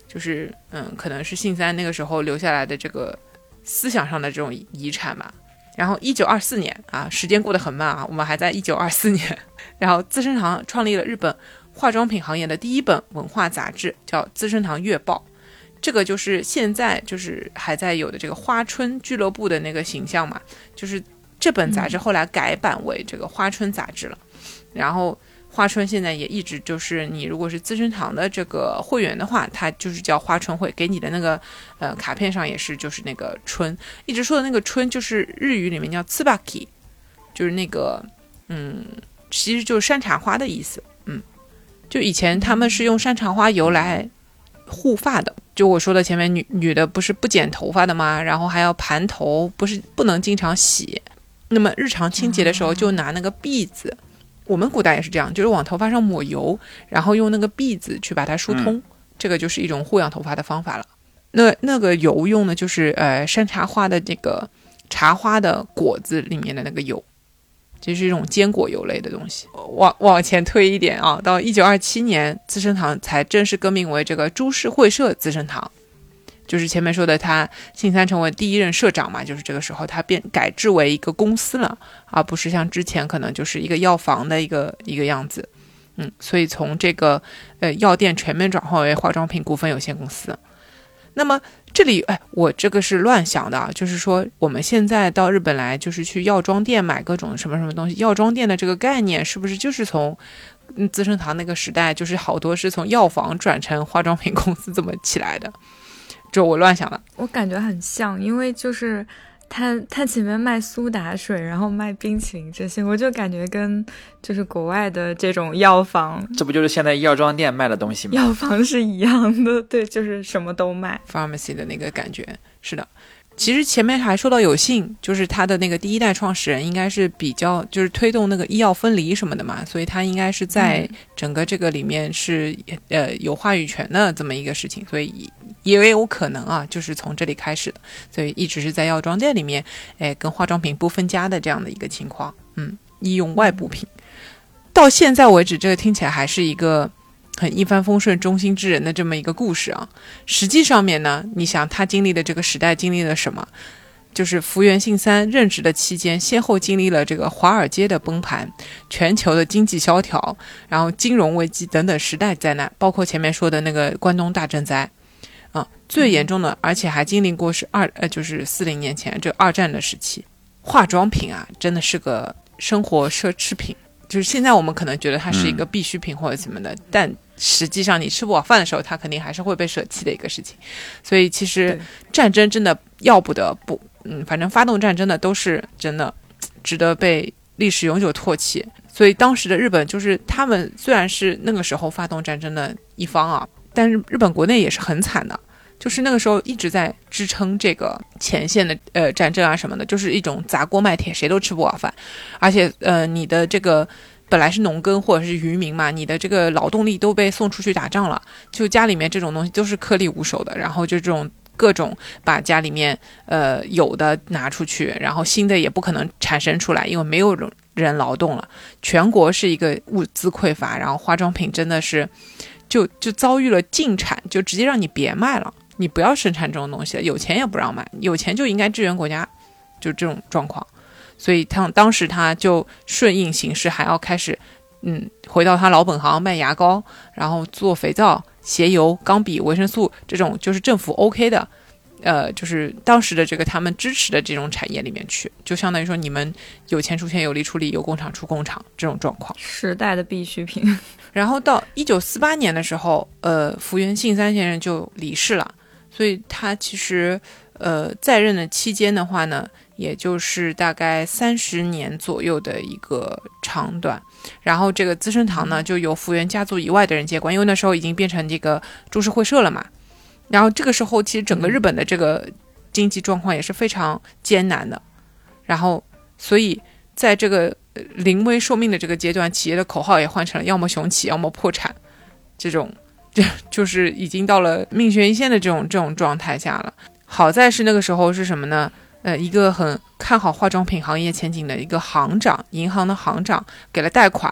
就是嗯，可能是信三那个时候留下来的这个思想上的这种遗产吧。然后一九二四年啊，时间过得很慢啊，我们还在一九二四年。然后资生堂创立了日本化妆品行业的第一本文化杂志，叫《资生堂月报》。这个就是现在就是还在有的这个花春俱乐部的那个形象嘛，就是这本杂志后来改版为这个花春杂志了。然后花春现在也一直就是你如果是资生堂的这个会员的话，它就是叫花春会，给你的那个呃卡片上也是就是那个春，一直说的那个春就是日语里面叫 tsubaki，就是那个嗯，其实就是山茶花的意思。嗯，就以前他们是用山茶花油来护发的。就我说的前面女女的不是不剪头发的吗？然后还要盘头，不是不能经常洗。那么日常清洁的时候就拿那个篦子，我们古代也是这样，就是往头发上抹油，然后用那个篦子去把它疏通，这个就是一种护养头发的方法了。那那个油用的就是呃山茶花的这个茶花的果子里面的那个油。就是一种坚果油类的东西。往往前推一点啊，到一九二七年，资生堂才正式更名为这个株式会社资生堂。就是前面说的，他信三成为第一任社长嘛，就是这个时候他变改制为一个公司了，而不是像之前可能就是一个药房的一个一个样子。嗯，所以从这个呃药店全面转化为化妆品股份有限公司。那么这里，哎，我这个是乱想的，就是说我们现在到日本来，就是去药妆店买各种什么什么东西。药妆店的这个概念是不是就是从资生堂那个时代，就是好多是从药房转成化妆品公司这么起来的？就我乱想了。我感觉很像，因为就是。他他前面卖苏打水，然后卖冰淇淋这些，我就感觉跟就是国外的这种药房，这不就是现在药妆店卖的东西吗？药房是一样的，对，就是什么都卖，pharmacy 的那个感觉，是的。其实前面还说到有幸，就是他的那个第一代创始人应该是比较就是推动那个医药分离什么的嘛，所以他应该是在整个这个里面是呃有话语权的这么一个事情，所以也有可能啊，就是从这里开始的，所以一直是在药妆店里面，哎，跟化妆品不分家的这样的一个情况，嗯，医用外部品，到现在为止，这个听起来还是一个。很一帆风顺、中心之人的这么一个故事啊，实际上面呢，你想他经历的这个时代经历了什么？就是福原信三任职的期间，先后经历了这个华尔街的崩盘、全球的经济萧条，然后金融危机等等时代灾难，包括前面说的那个关东大震灾，啊，最严重的，而且还经历过是二呃，就是四零年前这二战的时期。化妆品啊，真的是个生活奢侈品，就是现在我们可能觉得它是一个必需品或者什么的，但。实际上，你吃不饱饭的时候，它肯定还是会被舍弃的一个事情。所以，其实战争真的要不得不，嗯，反正发动战争的都是真的值得被历史永久唾弃。所以，当时的日本就是他们虽然是那个时候发动战争的一方啊，但是日本国内也是很惨的，就是那个时候一直在支撑这个前线的呃战争啊什么的，就是一种砸锅卖铁，谁都吃不饱饭。而且，呃，你的这个。本来是农耕或者是渔民嘛，你的这个劳动力都被送出去打仗了，就家里面这种东西都是颗粒无收的，然后就这种各种把家里面呃有的拿出去，然后新的也不可能产生出来，因为没有人劳动了，全国是一个物资匮乏，然后化妆品真的是就就遭遇了禁产，就直接让你别卖了，你不要生产这种东西了，有钱也不让卖，有钱就应该支援国家，就这种状况。所以他当时他就顺应形势，还要开始，嗯，回到他老本行卖牙膏，然后做肥皂、鞋油、钢笔、维生素这种就是政府 OK 的，呃，就是当时的这个他们支持的这种产业里面去，就相当于说你们有钱出钱，有力出力，有工厂出工厂这种状况，时代的必需品。然后到一九四八年的时候，呃，福原信三先生就离世了，所以他其实呃在任的期间的话呢。也就是大概三十年左右的一个长短，然后这个资生堂呢就由福原家族以外的人接管，因为那时候已经变成这个株式会社了嘛。然后这个时候其实整个日本的这个经济状况也是非常艰难的，然后所以在这个临危受命的这个阶段，企业的口号也换成了要么雄起，要么破产，这种就就是已经到了命悬一线的这种这种状态下了。好在是那个时候是什么呢？呃，一个很看好化妆品行业前景的一个行长，银行的行长给了贷款，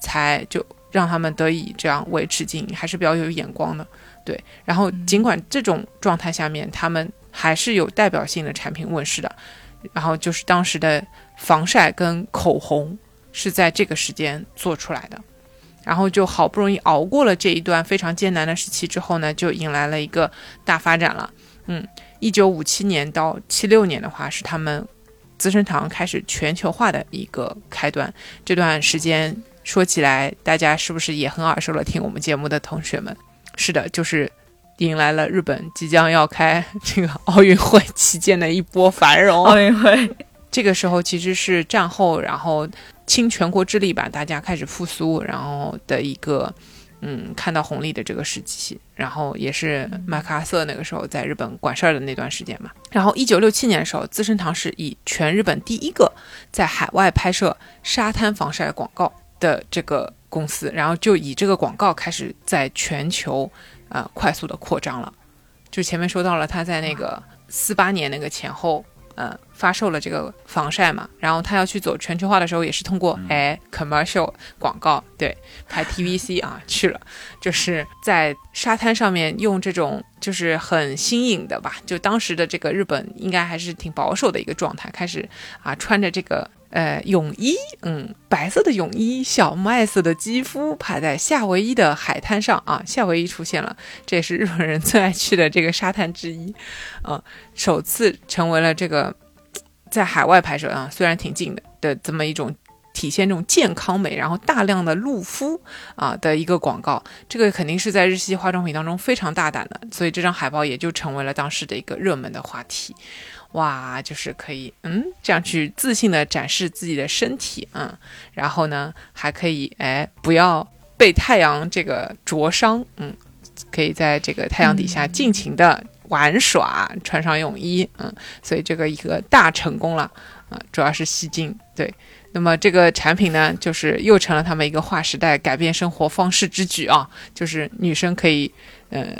才就让他们得以这样维持经营，还是比较有眼光的。对，然后尽管这种状态下面，他们还是有代表性的产品问世的。然后就是当时的防晒跟口红是在这个时间做出来的，然后就好不容易熬过了这一段非常艰难的时期之后呢，就迎来了一个大发展了。嗯，一九五七年到七六年的话，是他们资生堂开始全球化的一个开端。这段时间说起来，大家是不是也很耳熟了？听我们节目的同学们，是的，就是迎来了日本即将要开这个奥运会期间的一波繁荣。奥运会这个时候其实是战后，然后倾全国之力吧，大家开始复苏，然后的一个嗯看到红利的这个时期，然后也是麦克阿瑟那个时候在日本管事儿的那段时间嘛。然后一九六七年的时候，资生堂是以全日本第一个在海外拍摄沙滩防晒广告的这个公司，然后就以这个广告开始在全球呃快速的扩张了。就前面说到了，他在那个四八年那个前后。呃，发售了这个防晒嘛，然后他要去走全球化的时候，也是通过哎 commercial 广告，对，拍 TVC 啊去了，就是在沙滩上面用这种就是很新颖的吧，就当时的这个日本应该还是挺保守的一个状态，开始啊穿着这个呃泳衣，嗯，白色的泳衣，小麦色的肌肤，趴在夏威夷的海滩上啊，夏威夷出现了，这也是日本人最爱去的这个沙滩之一，啊。首次成为了这个在海外拍摄啊，虽然挺近的的这么一种体现这种健康美，然后大量的露肤啊的一个广告，这个肯定是在日系化妆品当中非常大胆的，所以这张海报也就成为了当时的一个热门的话题。哇，就是可以嗯这样去自信的展示自己的身体嗯，然后呢还可以哎不要被太阳这个灼伤，嗯，可以在这个太阳底下尽情的。玩耍，穿上泳衣，嗯，所以这个一个大成功了，啊，主要是吸睛，对。那么这个产品呢，就是又成了他们一个划时代、改变生活方式之举啊，就是女生可以，呃，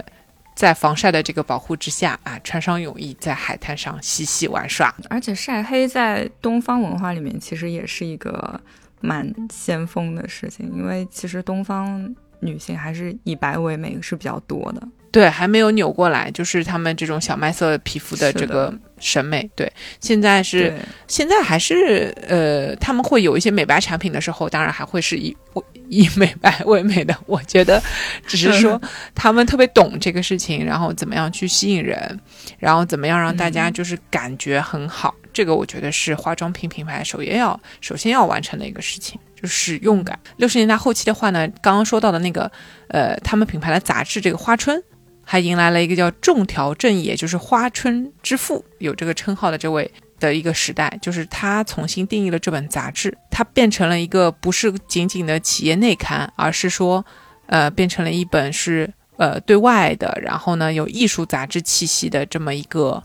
在防晒的这个保护之下啊，穿上泳衣在海滩上嬉戏玩耍。而且晒黑在东方文化里面其实也是一个蛮先锋的事情，因为其实东方女性还是以白为美是比较多的。对，还没有扭过来，就是他们这种小麦色皮肤的这个审美。对，现在是现在还是呃，他们会有一些美白产品的时候，当然还会是以以美白为美的。我觉得，只是说 他们特别懂这个事情，然后怎么样去吸引人，然后怎么样让大家就是感觉很好。这个我觉得是化妆品品牌首先要首先要完成的一个事情。就使用感。六十年代后期的话呢，刚刚说到的那个，呃，他们品牌的杂志这个花春，还迎来了一个叫仲条正也，就是花春之父，有这个称号的这位的一个时代，就是他重新定义了这本杂志，它变成了一个不是仅仅的企业内刊，而是说，呃，变成了一本是呃对外的，然后呢有艺术杂志气息的这么一个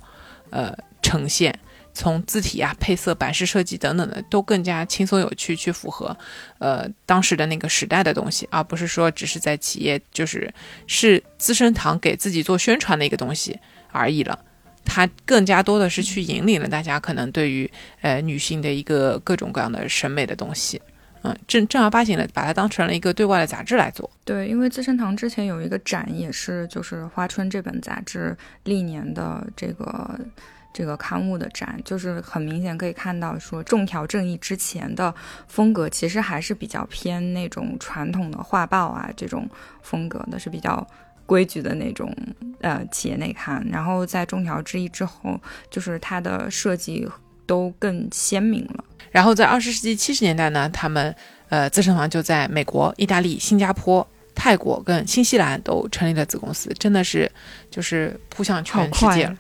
呃呈现。从字体啊、配色、版式设计等等的，都更加轻松有趣，去符合，呃，当时的那个时代的东西，而不是说只是在企业，就是是资生堂给自己做宣传的一个东西而已了。它更加多的是去引领了大家可能对于呃女性的一个各种各样的审美的东西，嗯，正正儿八经的把它当成了一个对外的杂志来做。对，因为资生堂之前有一个展，也是就是花春这本杂志历年的这个。这个刊物的展，就是很明显可以看到，说重条正义之前的风格其实还是比较偏那种传统的画报啊这种风格的，是比较规矩的那种呃企业内刊。然后在中条之一之后，就是它的设计都更鲜明了。然后在二十世纪七十年代呢，他们呃资生堂就在美国、意大利、新加坡、泰国跟新西兰都成立了子公司，真的是就是扑向全世界了。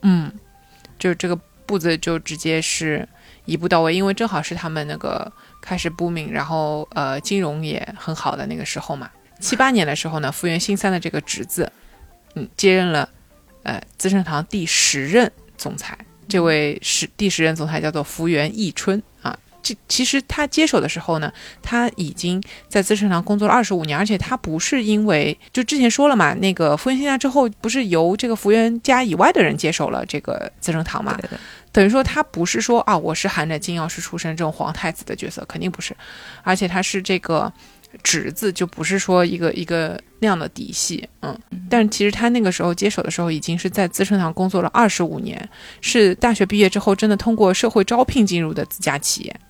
嗯。就这个步子就直接是一步到位，因为正好是他们那个开始 booming，然后呃金融也很好的那个时候嘛。七八年的时候呢，福原新三的这个侄子，嗯，接任了呃资生堂第十任总裁。这位是第十任总裁叫做福原义春啊。这其实他接手的时候呢，他已经在资生堂工作了二十五年，而且他不是因为就之前说了嘛，那个福原新家之后不是由这个福原家以外的人接手了这个资生堂嘛？等于说他不是说啊，我是含着金钥匙出身这种皇太子的角色，肯定不是，而且他是这个侄子，就不是说一个一个那样的嫡系，嗯。但其实他那个时候接手的时候，已经是在资生堂工作了二十五年，是大学毕业之后真的通过社会招聘进入的自家企业，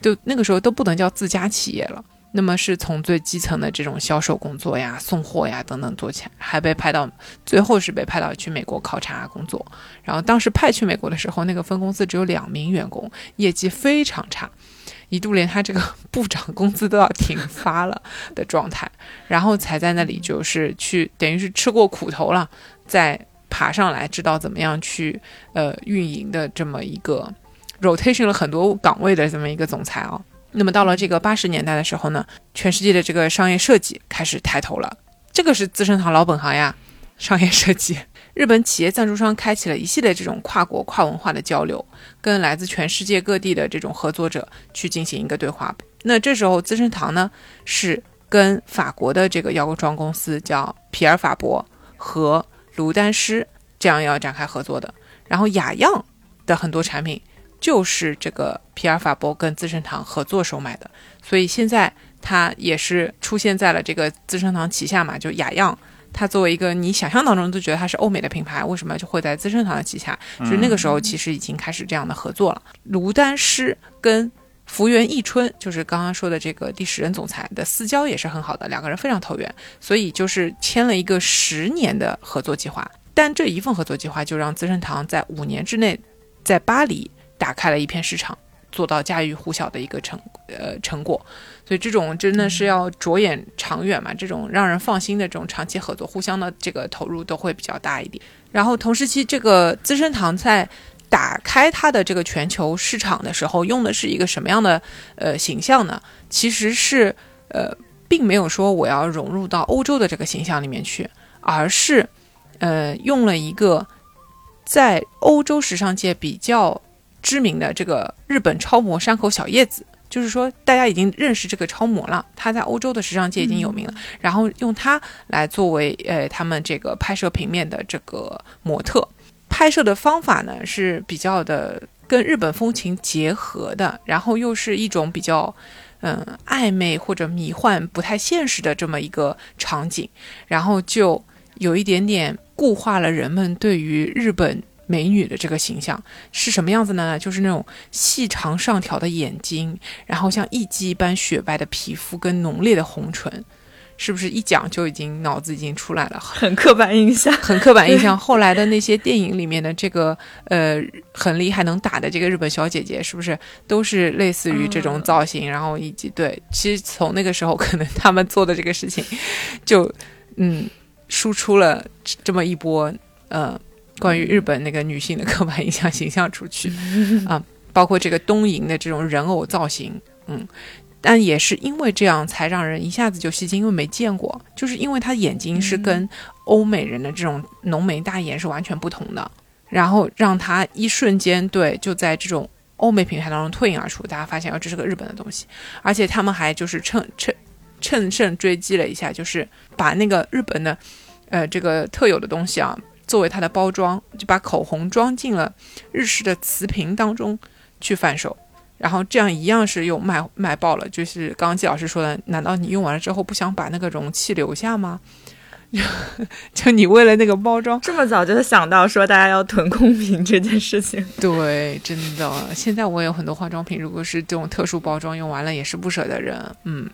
就那个时候都不能叫自家企业了。那么是从最基层的这种销售工作呀、送货呀等等做起来，还被派到最后是被派到去美国考察工作。然后当时派去美国的时候，那个分公司只有两名员工，业绩非常差，一度连他这个 部长工资都要停发了的状态。然后才在那里就是去，等于是吃过苦头了，再爬上来，知道怎么样去呃运营的这么一个 rotation 了很多岗位的这么一个总裁啊。那么到了这个八十年代的时候呢，全世界的这个商业设计开始抬头了。这个是资生堂老本行呀，商业设计。日本企业赞助商开启了一系列这种跨国跨文化的交流，跟来自全世界各地的这种合作者去进行一个对话。那这时候资生堂呢，是跟法国的这个药妆公司叫皮尔法博和卢丹诗这样要展开合作的。然后雅漾的很多产品。就是这个皮尔法博跟资生堂合作收买的，所以现在它也是出现在了这个资生堂旗下嘛。就雅漾，它作为一个你想象当中都觉得它是欧美的品牌，为什么就会在资生堂的旗下？就是那个时候其实已经开始这样的合作了。卢丹诗跟福原义春，就是刚刚说的这个第十任总裁的私交也是很好的，两个人非常投缘，所以就是签了一个十年的合作计划。但这一份合作计划就让资生堂在五年之内在巴黎。打开了一片市场，做到家喻户晓的一个成呃成果，所以这种真的是要着眼长远嘛，这种让人放心的这种长期合作，互相的这个投入都会比较大一点。然后同时期，这个资生堂在打开它的这个全球市场的时候，用的是一个什么样的呃形象呢？其实是呃，并没有说我要融入到欧洲的这个形象里面去，而是呃用了一个在欧洲时尚界比较。知名的这个日本超模山口小叶子，就是说大家已经认识这个超模了，她在欧洲的时尚界已经有名了。然后用她来作为呃他们这个拍摄平面的这个模特，拍摄的方法呢是比较的跟日本风情结合的，然后又是一种比较嗯暧昧或者迷幻、不太现实的这么一个场景，然后就有一点点固化了人们对于日本。美女的这个形象是什么样子呢？就是那种细长上挑的眼睛，然后像艺妓一般雪白的皮肤跟浓烈的红唇，是不是一讲就已经脑子已经出来了？很刻板印象，很刻板印象。后来的那些电影里面的这个呃很厉害能打的这个日本小姐姐，是不是都是类似于这种造型？然后以及对，其实从那个时候可能他们做的这个事情，就嗯输出了这么一波呃。关于日本那个女性的刻板印象形象出去。啊，包括这个东瀛的这种人偶造型，嗯，但也是因为这样才让人一下子就吸睛，因为没见过，就是因为她眼睛是跟欧美人的这种浓眉大眼是完全不同的，然后让她一瞬间对就在这种欧美品牌当中脱颖而出，大家发现哦这是个日本的东西，而且他们还就是趁趁趁胜追击了一下，就是把那个日本的呃这个特有的东西啊。作为它的包装，就把口红装进了日式的瓷瓶当中去贩售，然后这样一样是又卖卖爆了。就是刚刚季老师说的，难道你用完了之后不想把那个容器留下吗？就你为了那个包装，这么早就想到说大家要囤空瓶这件事情？对，真的。现在我有很多化妆品，如果是这种特殊包装用完了，也是不舍得扔。嗯，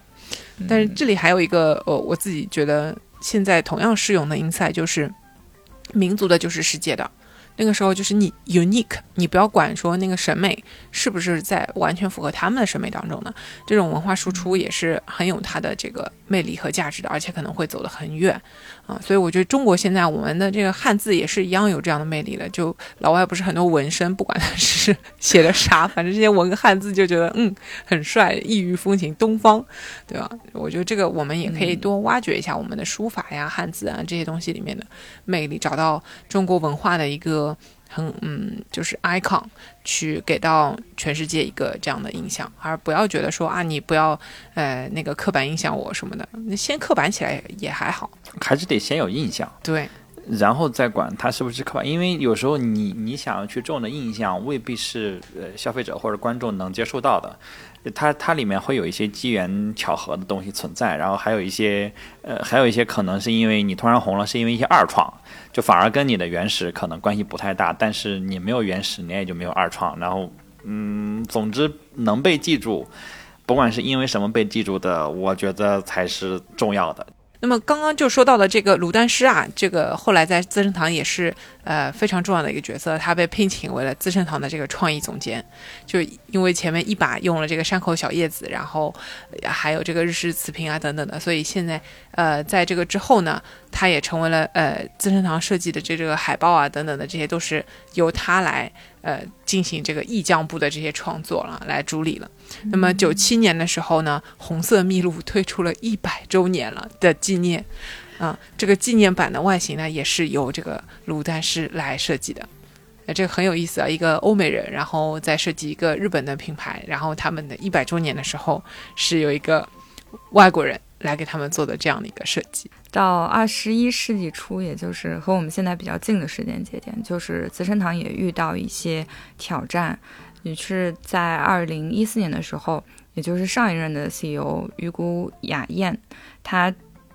但是这里还有一个呃，我自己觉得现在同样适用的 inside 就是。民族的就是世界的。那个时候就是你 unique，你不要管说那个审美是不是在完全符合他们的审美当中呢？这种文化输出也是很有它的这个魅力和价值的，而且可能会走得很远啊。所以我觉得中国现在我们的这个汉字也是一样有这样的魅力的。就老外不是很多纹身，不管他是写的啥，反正这些纹个汉字就觉得嗯很帅，异域风情，东方，对吧？我觉得这个我们也可以多挖掘一下我们的书法呀、汉字啊这些东西里面的魅力，找到中国文化的一个。很嗯，就是 icon 去给到全世界一个这样的印象，而不要觉得说啊，你不要呃那个刻板印象我什么的，那先刻板起来也还好，还是得先有印象。对，然后再管它是不是刻板，因为有时候你你想要去种的印象未必是呃消费者或者观众能接受到的，它它里面会有一些机缘巧合的东西存在，然后还有一些呃还有一些可能是因为你突然红了，是因为一些二创，就反而跟你的原始可能关系不太大，但是你没有原始，你也就没有二创，然后嗯，总之能被记住，不管是因为什么被记住的，我觉得才是重要的。那么刚刚就说到的这个鲁丹师啊，这个后来在资生堂也是呃非常重要的一个角色，他被聘请为了资生堂的这个创意总监，就因为前面一把用了这个山口小叶子，然后还有这个日式瓷瓶啊等等的，所以现在呃在这个之后呢，他也成为了呃资生堂设计的这这个海报啊等等的这些都是由他来。呃，进行这个意匠部的这些创作了，来主理了。那么九七年的时候呢，红色秘录推出了一百周年了的纪念，啊，这个纪念版的外形呢，也是由这个鲁丹师来设计的。那这个很有意思啊，一个欧美人，然后再设计一个日本的品牌，然后他们的一百周年的时候是有一个外国人。来给他们做的这样的一个设计，到二十一世纪初，也就是和我们现在比较近的时间节点，就是资生堂也遇到一些挑战，也是在二零一四年的时候，也就是上一任的 CEO 鱼谷雅彦，他。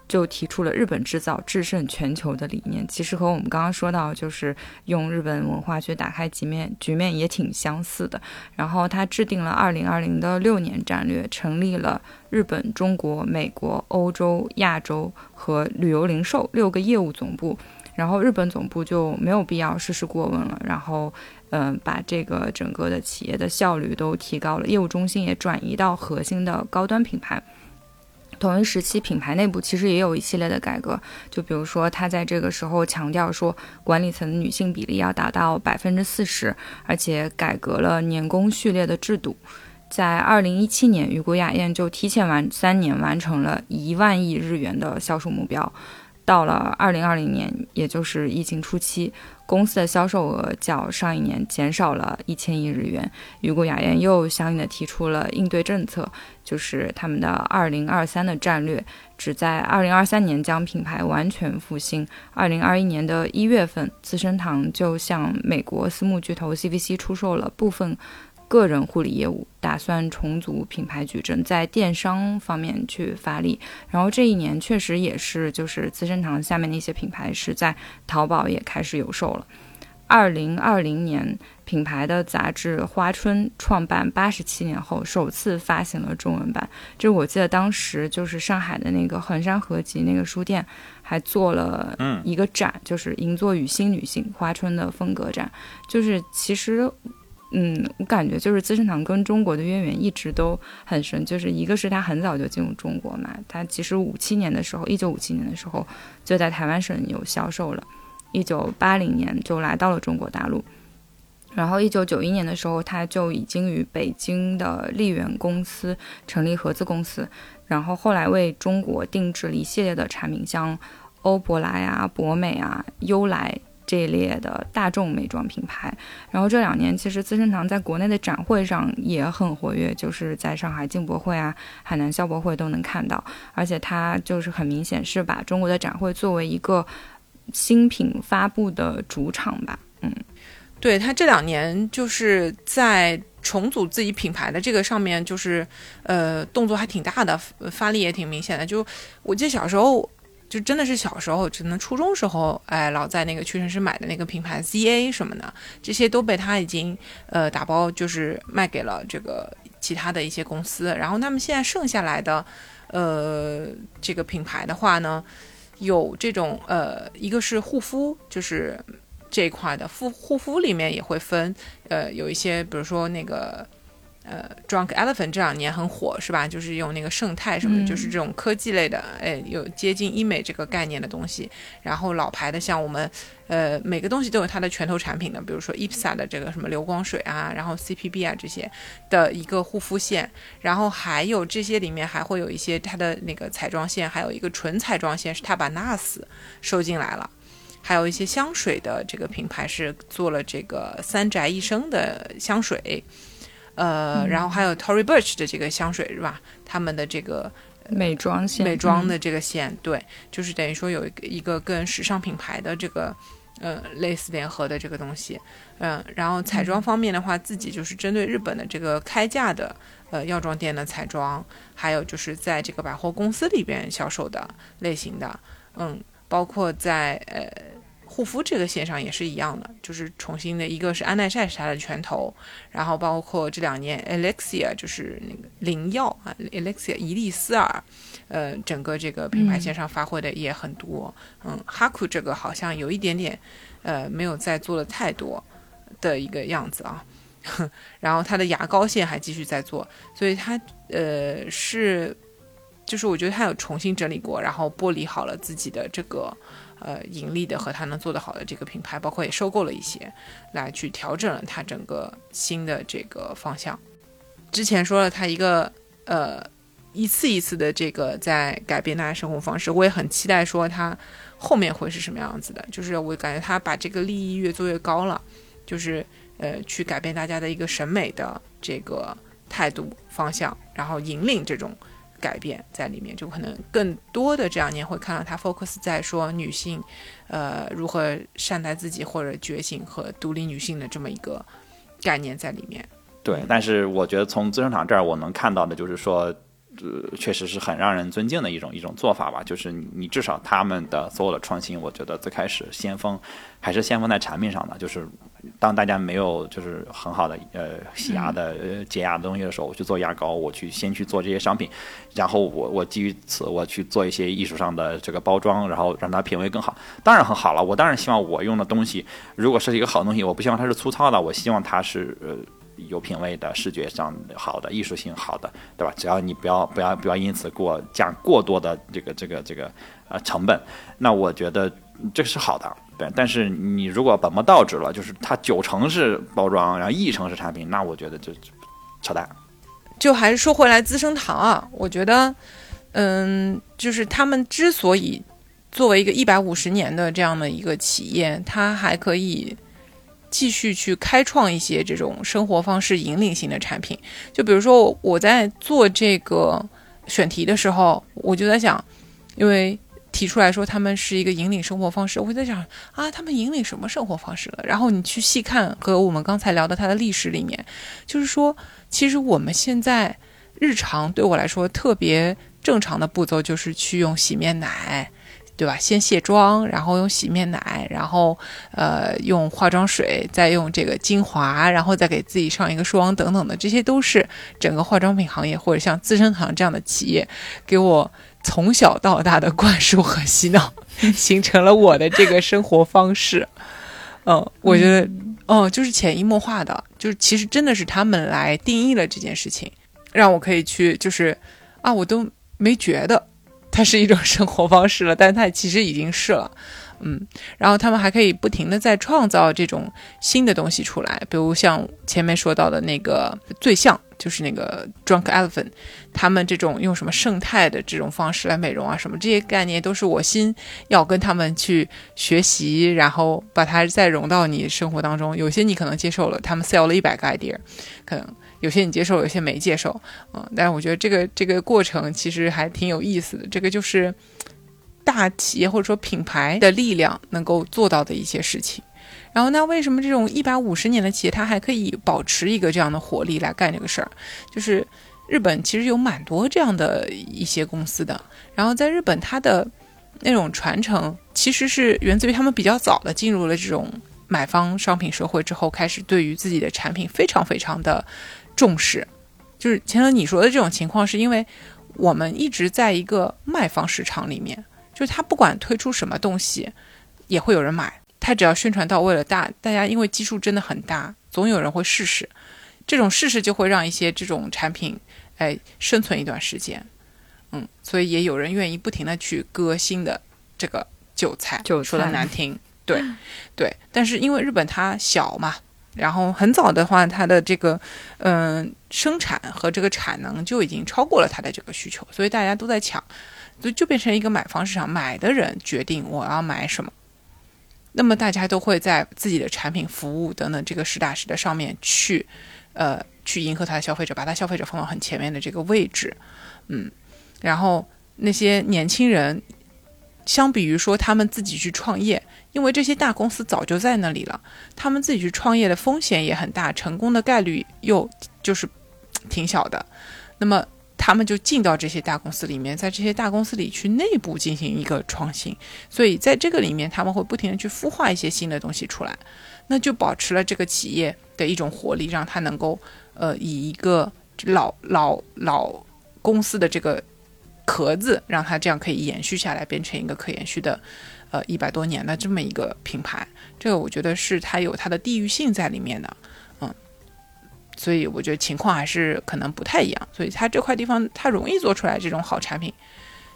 就提出了日本制造制胜全球的理念，其实和我们刚刚说到，就是用日本文化去打开局面，局面也挺相似的。然后他制定了二零二零的六年战略，成立了日本、中国、美国、欧洲、亚洲和旅游零售六个业务总部。然后日本总部就没有必要事事过问了，然后嗯，把这个整个的企业的效率都提高了，业务中心也转移到核心的高端品牌。同一时期，品牌内部其实也有一系列的改革，就比如说，他在这个时候强调说，管理层女性比例要达到百分之四十，而且改革了年功序列的制度。在二零一七年，雨果雅彦就提前完三年完成了一万亿日元的销售目标。到了二零二零年，也就是疫情初期。公司的销售额较上一年减少了一千亿日元。雨果雅彦又相应的提出了应对政策，就是他们的二零二三的战略，只在二零二三年将品牌完全复兴。二零二一年的一月份，资生堂就向美国私募巨头 CVC 出售了部分。个人护理业务打算重组品牌矩阵，在电商方面去发力。然后这一年确实也是，就是资生堂下面的一些品牌是在淘宝也开始有售了。二零二零年，品牌的杂志《花春》创办八十七年后首次发行了中文版。就我记得当时就是上海的那个衡山合集那个书店还做了一个展，就是银座与新女性花春的风格展。就是其实。嗯，我感觉就是资生堂跟中国的渊源一直都很深，就是一个是他很早就进入中国嘛，他其实五七年的时候，一九五七年的时候就在台湾省有销售了，一九八零年就来到了中国大陆，然后一九九一年的时候他就已经与北京的丽源公司成立合资公司，然后后来为中国定制了一系列的产品，像欧珀莱啊、博美啊、优莱。这一列的大众美妆品牌，然后这两年其实资生堂在国内的展会上也很活跃，就是在上海进博会啊、海南消博会都能看到，而且它就是很明显是把中国的展会作为一个新品发布的主场吧。嗯，对它这两年就是在重组自己品牌的这个上面，就是呃动作还挺大的，发力也挺明显的。就我记得小时候。就真的是小时候，只能初中时候，哎，老在那个屈臣氏买的那个品牌 ZA 什么的，这些都被他已经呃打包，就是卖给了这个其他的一些公司。然后他们现在剩下来的，呃，这个品牌的话呢，有这种呃，一个是护肤，就是这一块的护护肤里面也会分，呃，有一些比如说那个。呃，Drunk Elephant 这两年很火，是吧？就是用那个胜肽什么的，就是这种科技类的，哎，有接近医美这个概念的东西。然后老牌的，像我们，呃，每个东西都有它的拳头产品的，比如说 Ipsa 的这个什么流光水啊，然后 CPB 啊这些的一个护肤线。然后还有这些里面还会有一些它的那个彩妆线，还有一个纯彩妆线是它把 NARS 收进来了。还有一些香水的这个品牌是做了这个三宅一生的香水。呃，然后还有 Tory Burch 的这个香水是吧？他们的这个美妆线，美妆的这个线，对，就是等于说有一个一个跟时尚品牌的这个呃类似联合的这个东西，嗯，然后彩妆方面的话，自己就是针对日本的这个开价的呃药妆店的彩妆，还有就是在这个百货公司里边销售的类型的，嗯，包括在呃。护肤这个线上也是一样的，就是重新的一个是安耐晒是它的拳头，然后包括这两年 Alexia 就是那个灵药啊，Alexia 伊丽丝尔，呃，整个这个品牌线上发挥的也很多。嗯，哈库这个好像有一点点，呃，没有再做的太多的一个样子啊。然后它的牙膏线还继续在做，所以它呃是，就是我觉得它有重新整理过，然后剥离好了自己的这个。呃，盈利的和他能做得好的这个品牌，包括也收购了一些，来去调整了他整个新的这个方向。之前说了他一个呃一次一次的这个在改变大家生活方式，我也很期待说他后面会是什么样子的。就是我感觉他把这个利益越做越高了，就是呃去改变大家的一个审美的这个态度方向，然后引领这种。改变在里面，就可能更多的这两年会看到他 focus 在说女性，呃，如何善待自己或者觉醒和独立女性的这么一个概念在里面。对，但是我觉得从资生堂这儿我能看到的就是说。呃，确实是很让人尊敬的一种一种做法吧。就是你至少他们的所有的创新，我觉得最开始先锋还是先锋在产品上的。就是当大家没有就是很好的呃洗牙的呃洁牙的东西的时候，我去做牙膏，我去先去做这些商品，然后我我基于此我去做一些艺术上的这个包装，然后让它品味更好。当然很好了，我当然希望我用的东西如果是一个好东西，我不希望它是粗糙的，我希望它是呃。有品位的视觉上好的艺术性好的，对吧？只要你不要不要不要因此过加过多的这个这个这个呃成本，那我觉得这个是好的，对。但是你如果本末倒置了，就是它九成是包装，然后一成是产品，那我觉得就扯淡。就 还是说回来资生堂啊，我觉得，嗯，就是他们之所以作为一个一百五十年的这样的一个企业，它还可以。继续去开创一些这种生活方式引领性的产品，就比如说我在做这个选题的时候，我就在想，因为提出来说他们是一个引领生活方式，我就在想啊，他们引领什么生活方式了？然后你去细看和我们刚才聊的它的历史里面，就是说，其实我们现在日常对我来说特别正常的步骤就是去用洗面奶。对吧？先卸妆，然后用洗面奶，然后呃用化妆水，再用这个精华，然后再给自己上一个霜，等等的，这些都是整个化妆品行业或者像资生堂这样的企业给我从小到大的灌输和洗脑，形成了我的这个生活方式。嗯，我觉得，哦，就是潜移默化的，就是其实真的是他们来定义了这件事情，让我可以去，就是啊，我都没觉得。它是一种生活方式了，但它其实已经是了，嗯，然后他们还可以不停的在创造这种新的东西出来，比如像前面说到的那个最像，就是那个 Drunk Elephant，他们这种用什么生态的这种方式来美容啊，什么这些概念都是我心要跟他们去学习，然后把它再融到你生活当中。有些你可能接受了，他们 sell 了一百个 idea，可能。有些你接受，有些没接受，嗯，但是我觉得这个这个过程其实还挺有意思的。这个就是大企业或者说品牌的力量能够做到的一些事情。然后，那为什么这种一百五十年的企业它还可以保持一个这样的活力来干这个事儿？就是日本其实有蛮多这样的一些公司的。然后在日本，它的那种传承其实是源自于他们比较早的进入了这种买方商品社会之后，开始对于自己的产品非常非常的。重视，就是前头你说的这种情况，是因为我们一直在一个卖方市场里面，就是他不管推出什么东西，也会有人买。他只要宣传到位了，大大家因为基数真的很大，总有人会试试。这种试试就会让一些这种产品，哎，生存一段时间。嗯，所以也有人愿意不停的去割新的这个韭菜，说的难听，对对。但是因为日本它小嘛。然后很早的话，它的这个，嗯，生产和这个产能就已经超过了它的这个需求，所以大家都在抢，就就变成一个买方市场，买的人决定我要买什么，那么大家都会在自己的产品、服务等等这个实打实的上面去，呃，去迎合他的消费者，把他消费者放到很前面的这个位置，嗯，然后那些年轻人，相比于说他们自己去创业，因为这些大公司早就在那里了，他们自己去创业的风险也很大，成功的概率又就是挺小的。那么他们就进到这些大公司里面，在这些大公司里去内部进行一个创新，所以在这个里面他们会不停的去孵化一些新的东西出来，那就保持了这个企业的一种活力，让它能够呃以一个老老老公司的这个壳子，让它这样可以延续下来，变成一个可延续的呃一百多年的这么一个品牌。这个我觉得是它有它的地域性在里面的。所以我觉得情况还是可能不太一样，所以它这块地方它容易做出来这种好产品，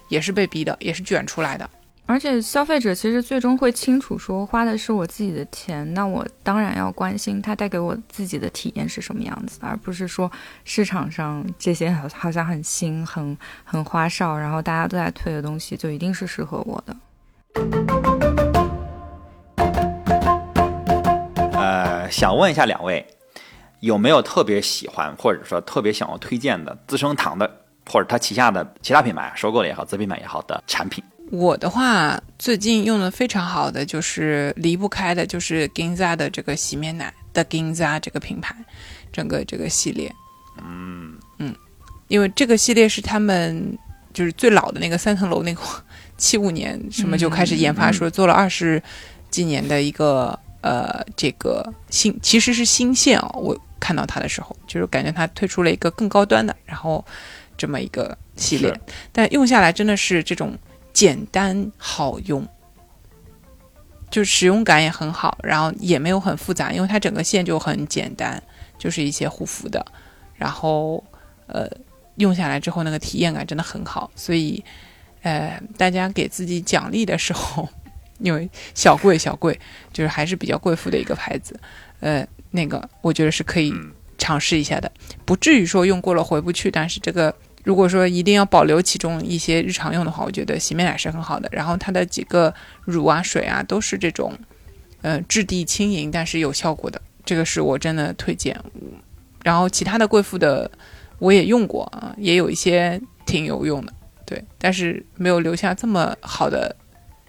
也是被逼的，也是卷出来的。而且消费者其实最终会清楚说，花的是我自己的钱，那我当然要关心它带给我自己的体验是什么样子，而不是说市场上这些好好像很新、很很花哨，然后大家都在推的东西就一定是适合我的。呃，想问一下两位。有没有特别喜欢或者说特别想要推荐的资生堂的或者它旗下的其他品牌收购的也好子品牌也好的产品？我的话，最近用的非常好的就是离不开的就是 Ginza 的这个洗面奶的 Ginza 这个品牌，整个这个系列，嗯。嗯，因为这个系列是他们就是最老的那个三层楼那个七五年什么就开始研发，说做了二十几年的一个呃这个新其实是新线哦，我。看到它的时候，就是感觉它推出了一个更高端的，然后这么一个系列，但用下来真的是这种简单好用，就使用感也很好，然后也没有很复杂，因为它整个线就很简单，就是一些护肤的，然后呃用下来之后那个体验感真的很好，所以呃大家给自己奖励的时候，因为小贵小贵，就是还是比较贵妇的一个牌子，呃。那个我觉得是可以尝试一下的，不至于说用过了回不去。但是这个如果说一定要保留其中一些日常用的话，我觉得洗面奶是很好的。然后它的几个乳啊、水啊都是这种，呃，质地轻盈但是有效果的，这个是我真的推荐。然后其他的贵妇的我也用过啊，也有一些挺有用的，对，但是没有留下这么好的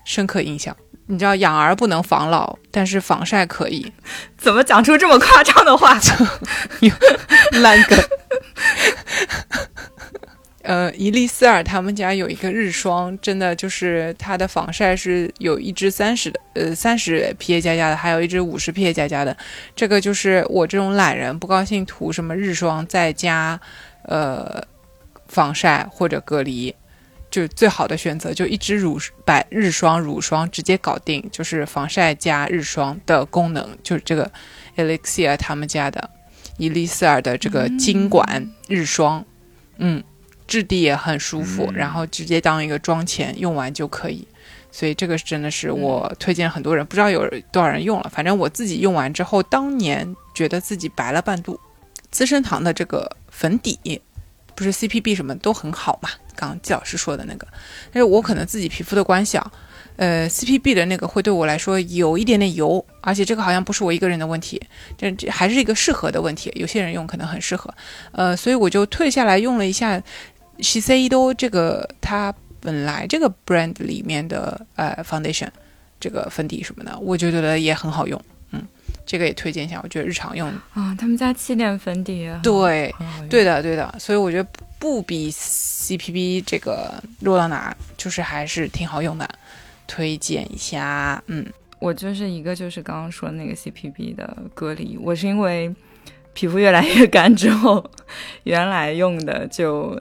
深刻印象。你知道养儿不能防老，但是防晒可以。怎么讲出这么夸张的话？烂梗。呃，伊丽丝尔他们家有一个日霜，真的就是它的防晒是有一支三十的，呃，三十 PA 加加的，还有一支五十 PA 加加的。这个就是我这种懒人不高兴涂什么日霜再加呃防晒或者隔离。就最好的选择，就一支乳白日霜乳霜直接搞定，就是防晒加日霜的功能，就是这个 Elixir 他们家的伊丽丝尔的这个金管日霜，嗯，质地也很舒服，然后直接当一个妆前用完就可以，所以这个真的是我推荐很多人，不知道有多少人用了，反正我自己用完之后，当年觉得自己白了半度。资生堂的这个粉底。不是 CPB 什么都很好嘛？刚刚季老师说的那个，但是我可能自己皮肤的关系啊，呃，CPB 的那个会对我来说有一点点油，而且这个好像不是我一个人的问题，这这还是一个适合的问题。有些人用可能很适合，呃，所以我就退下来用了一下 Shiseido 这个它本来这个 brand 里面的呃 foundation 这个粉底什么的，我就觉得也很好用。这个也推荐一下，我觉得日常用啊，他们家气垫粉底对，对的，对的，所以我觉得不比 CPB 这个弱到哪，就是还是挺好用的，推荐一下。嗯，我就是一个就是刚刚说那个 CPB 的隔离，我是因为皮肤越来越干之后，原来用的就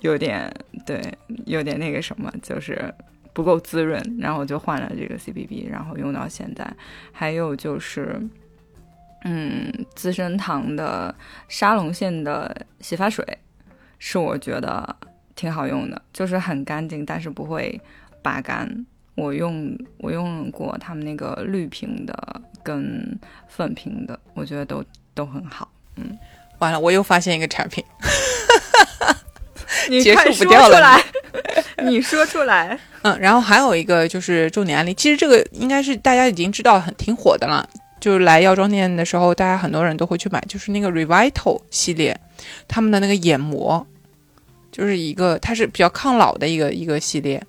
有点对，有点那个什么，就是。不够滋润，然后我就换了这个 CPB，然后用到现在。还有就是，嗯，资生堂的沙龙线的洗发水是我觉得挺好用的，就是很干净，但是不会拔干。我用我用过他们那个绿瓶的跟粉瓶的，我觉得都都很好。嗯，完了，我又发现一个产品。你 结束不掉了，你说出来。嗯，然后还有一个就是重点案例，其实这个应该是大家已经知道很挺火的了。就是来药妆店的时候，大家很多人都会去买，就是那个 Revital 系列，他们的那个眼膜，就是一个它是比较抗老的一个一个系列，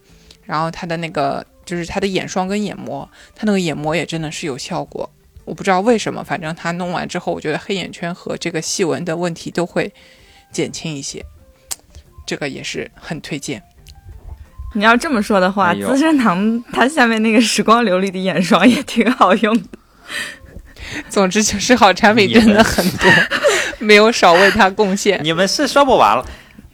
然后它的那个就是它的眼霜跟眼膜，它那个眼膜也真的是有效果。我不知道为什么，反正它弄完之后，我觉得黑眼圈和这个细纹的问题都会减轻一些，这个也是很推荐。你要这么说的话，资生堂它下面那个时光琉璃的眼霜 也挺好用的。总之就是好产品真的很多，没有少为它贡献。你们是说不完了。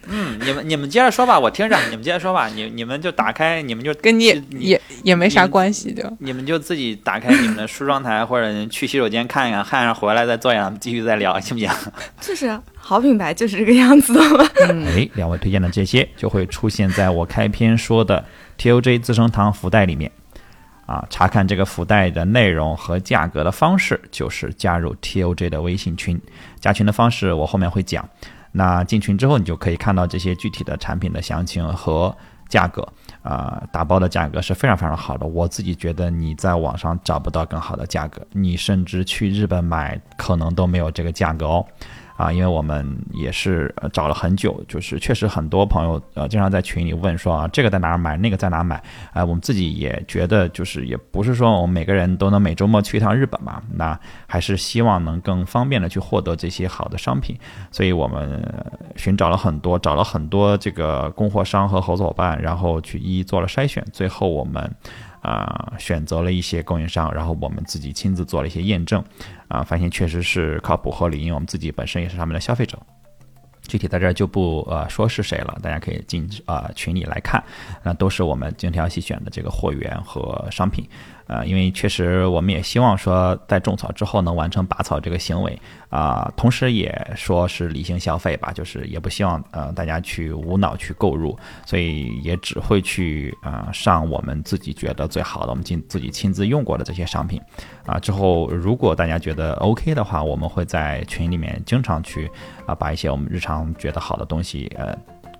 嗯，你们你们接着说吧，我听着。你们接着说吧，你你们就打开，你们就跟你也你也也没啥关系的。你们就自己打开你们的梳妆台，或者去洗手间看一看，看上回来再坐下，继续再聊，行不行？就是啊好品牌就是这个样子的嘛。嗯，哎，两位推荐的这些就会出现在我开篇说的 TOJ 资生堂福袋里面。啊，查看这个福袋的内容和价格的方式，就是加入 TOJ 的微信群。加群的方式我后面会讲。那进群之后，你就可以看到这些具体的产品的详情和价格。啊、打包的价格是非常非常好的，我自己觉得你在网上找不到更好的价格，你甚至去日本买可能都没有这个价格哦。啊，因为我们也是找了很久，就是确实很多朋友呃经常在群里问说啊，这个在哪儿买，那个在哪儿买，啊、我们自己也觉得就是也不是说我们每个人都能每周末去一趟日本嘛，那还是希望能更方便的去获得这些好的商品，所以我们寻找了很多，找了很多这个供货商和合作伙伴，然后去一一做了筛选，最后我们。啊、选择了一些供应商，然后我们自己亲自做了一些验证，啊、发现确实是靠谱合理，因为我们自己本身也是他们的消费者。具体在这儿就不呃说是谁了，大家可以进啊、群里来看，那都是我们精挑细选的这个货源和商品，呃，因为确实我们也希望说在种草之后能完成拔草这个行为啊、同时也说是理性消费吧，就是也不希望呃大家去无脑去购入，所以也只会去啊、上我们自己觉得最好的，我们亲自己亲自用过的这些商品啊、之后如果大家觉得 OK 的话，我们会在群里面经常去啊、把一些我们日常觉得好的东西呃。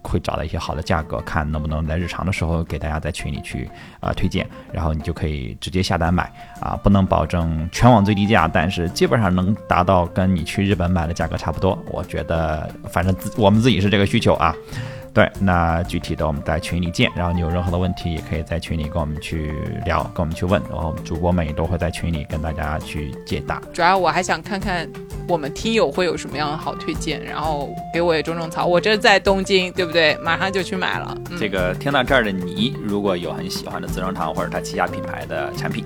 会找到一些好的价格，看能不能在日常的时候给大家在群里去啊、推荐，然后你就可以直接下单买啊，不能保证全网最低价，但是基本上能达到跟你去日本买的价格差不多。我觉得反正自我们自己是这个需求啊。对，那具体的我们在群里见，然后你有任何的问题也可以在群里跟我们去聊，跟我们去问，然后主播们也都会在群里跟大家去解答。主要我还想看看我们听友会有什么样的好推荐，然后给我也种种草。我这在东京，对不对？马上就去买了。嗯、这个听到这儿的你，如果有很喜欢的资生堂或者它旗下品牌的产品，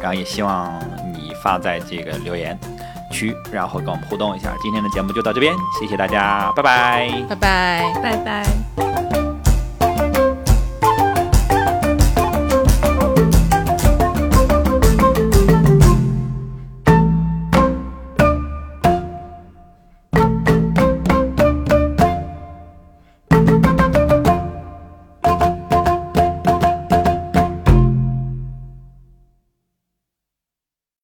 然后也希望你发在这个留言区，然后跟我们互动一下。今天的节目就到这边，谢谢大家，拜拜。拜拜。拜拜。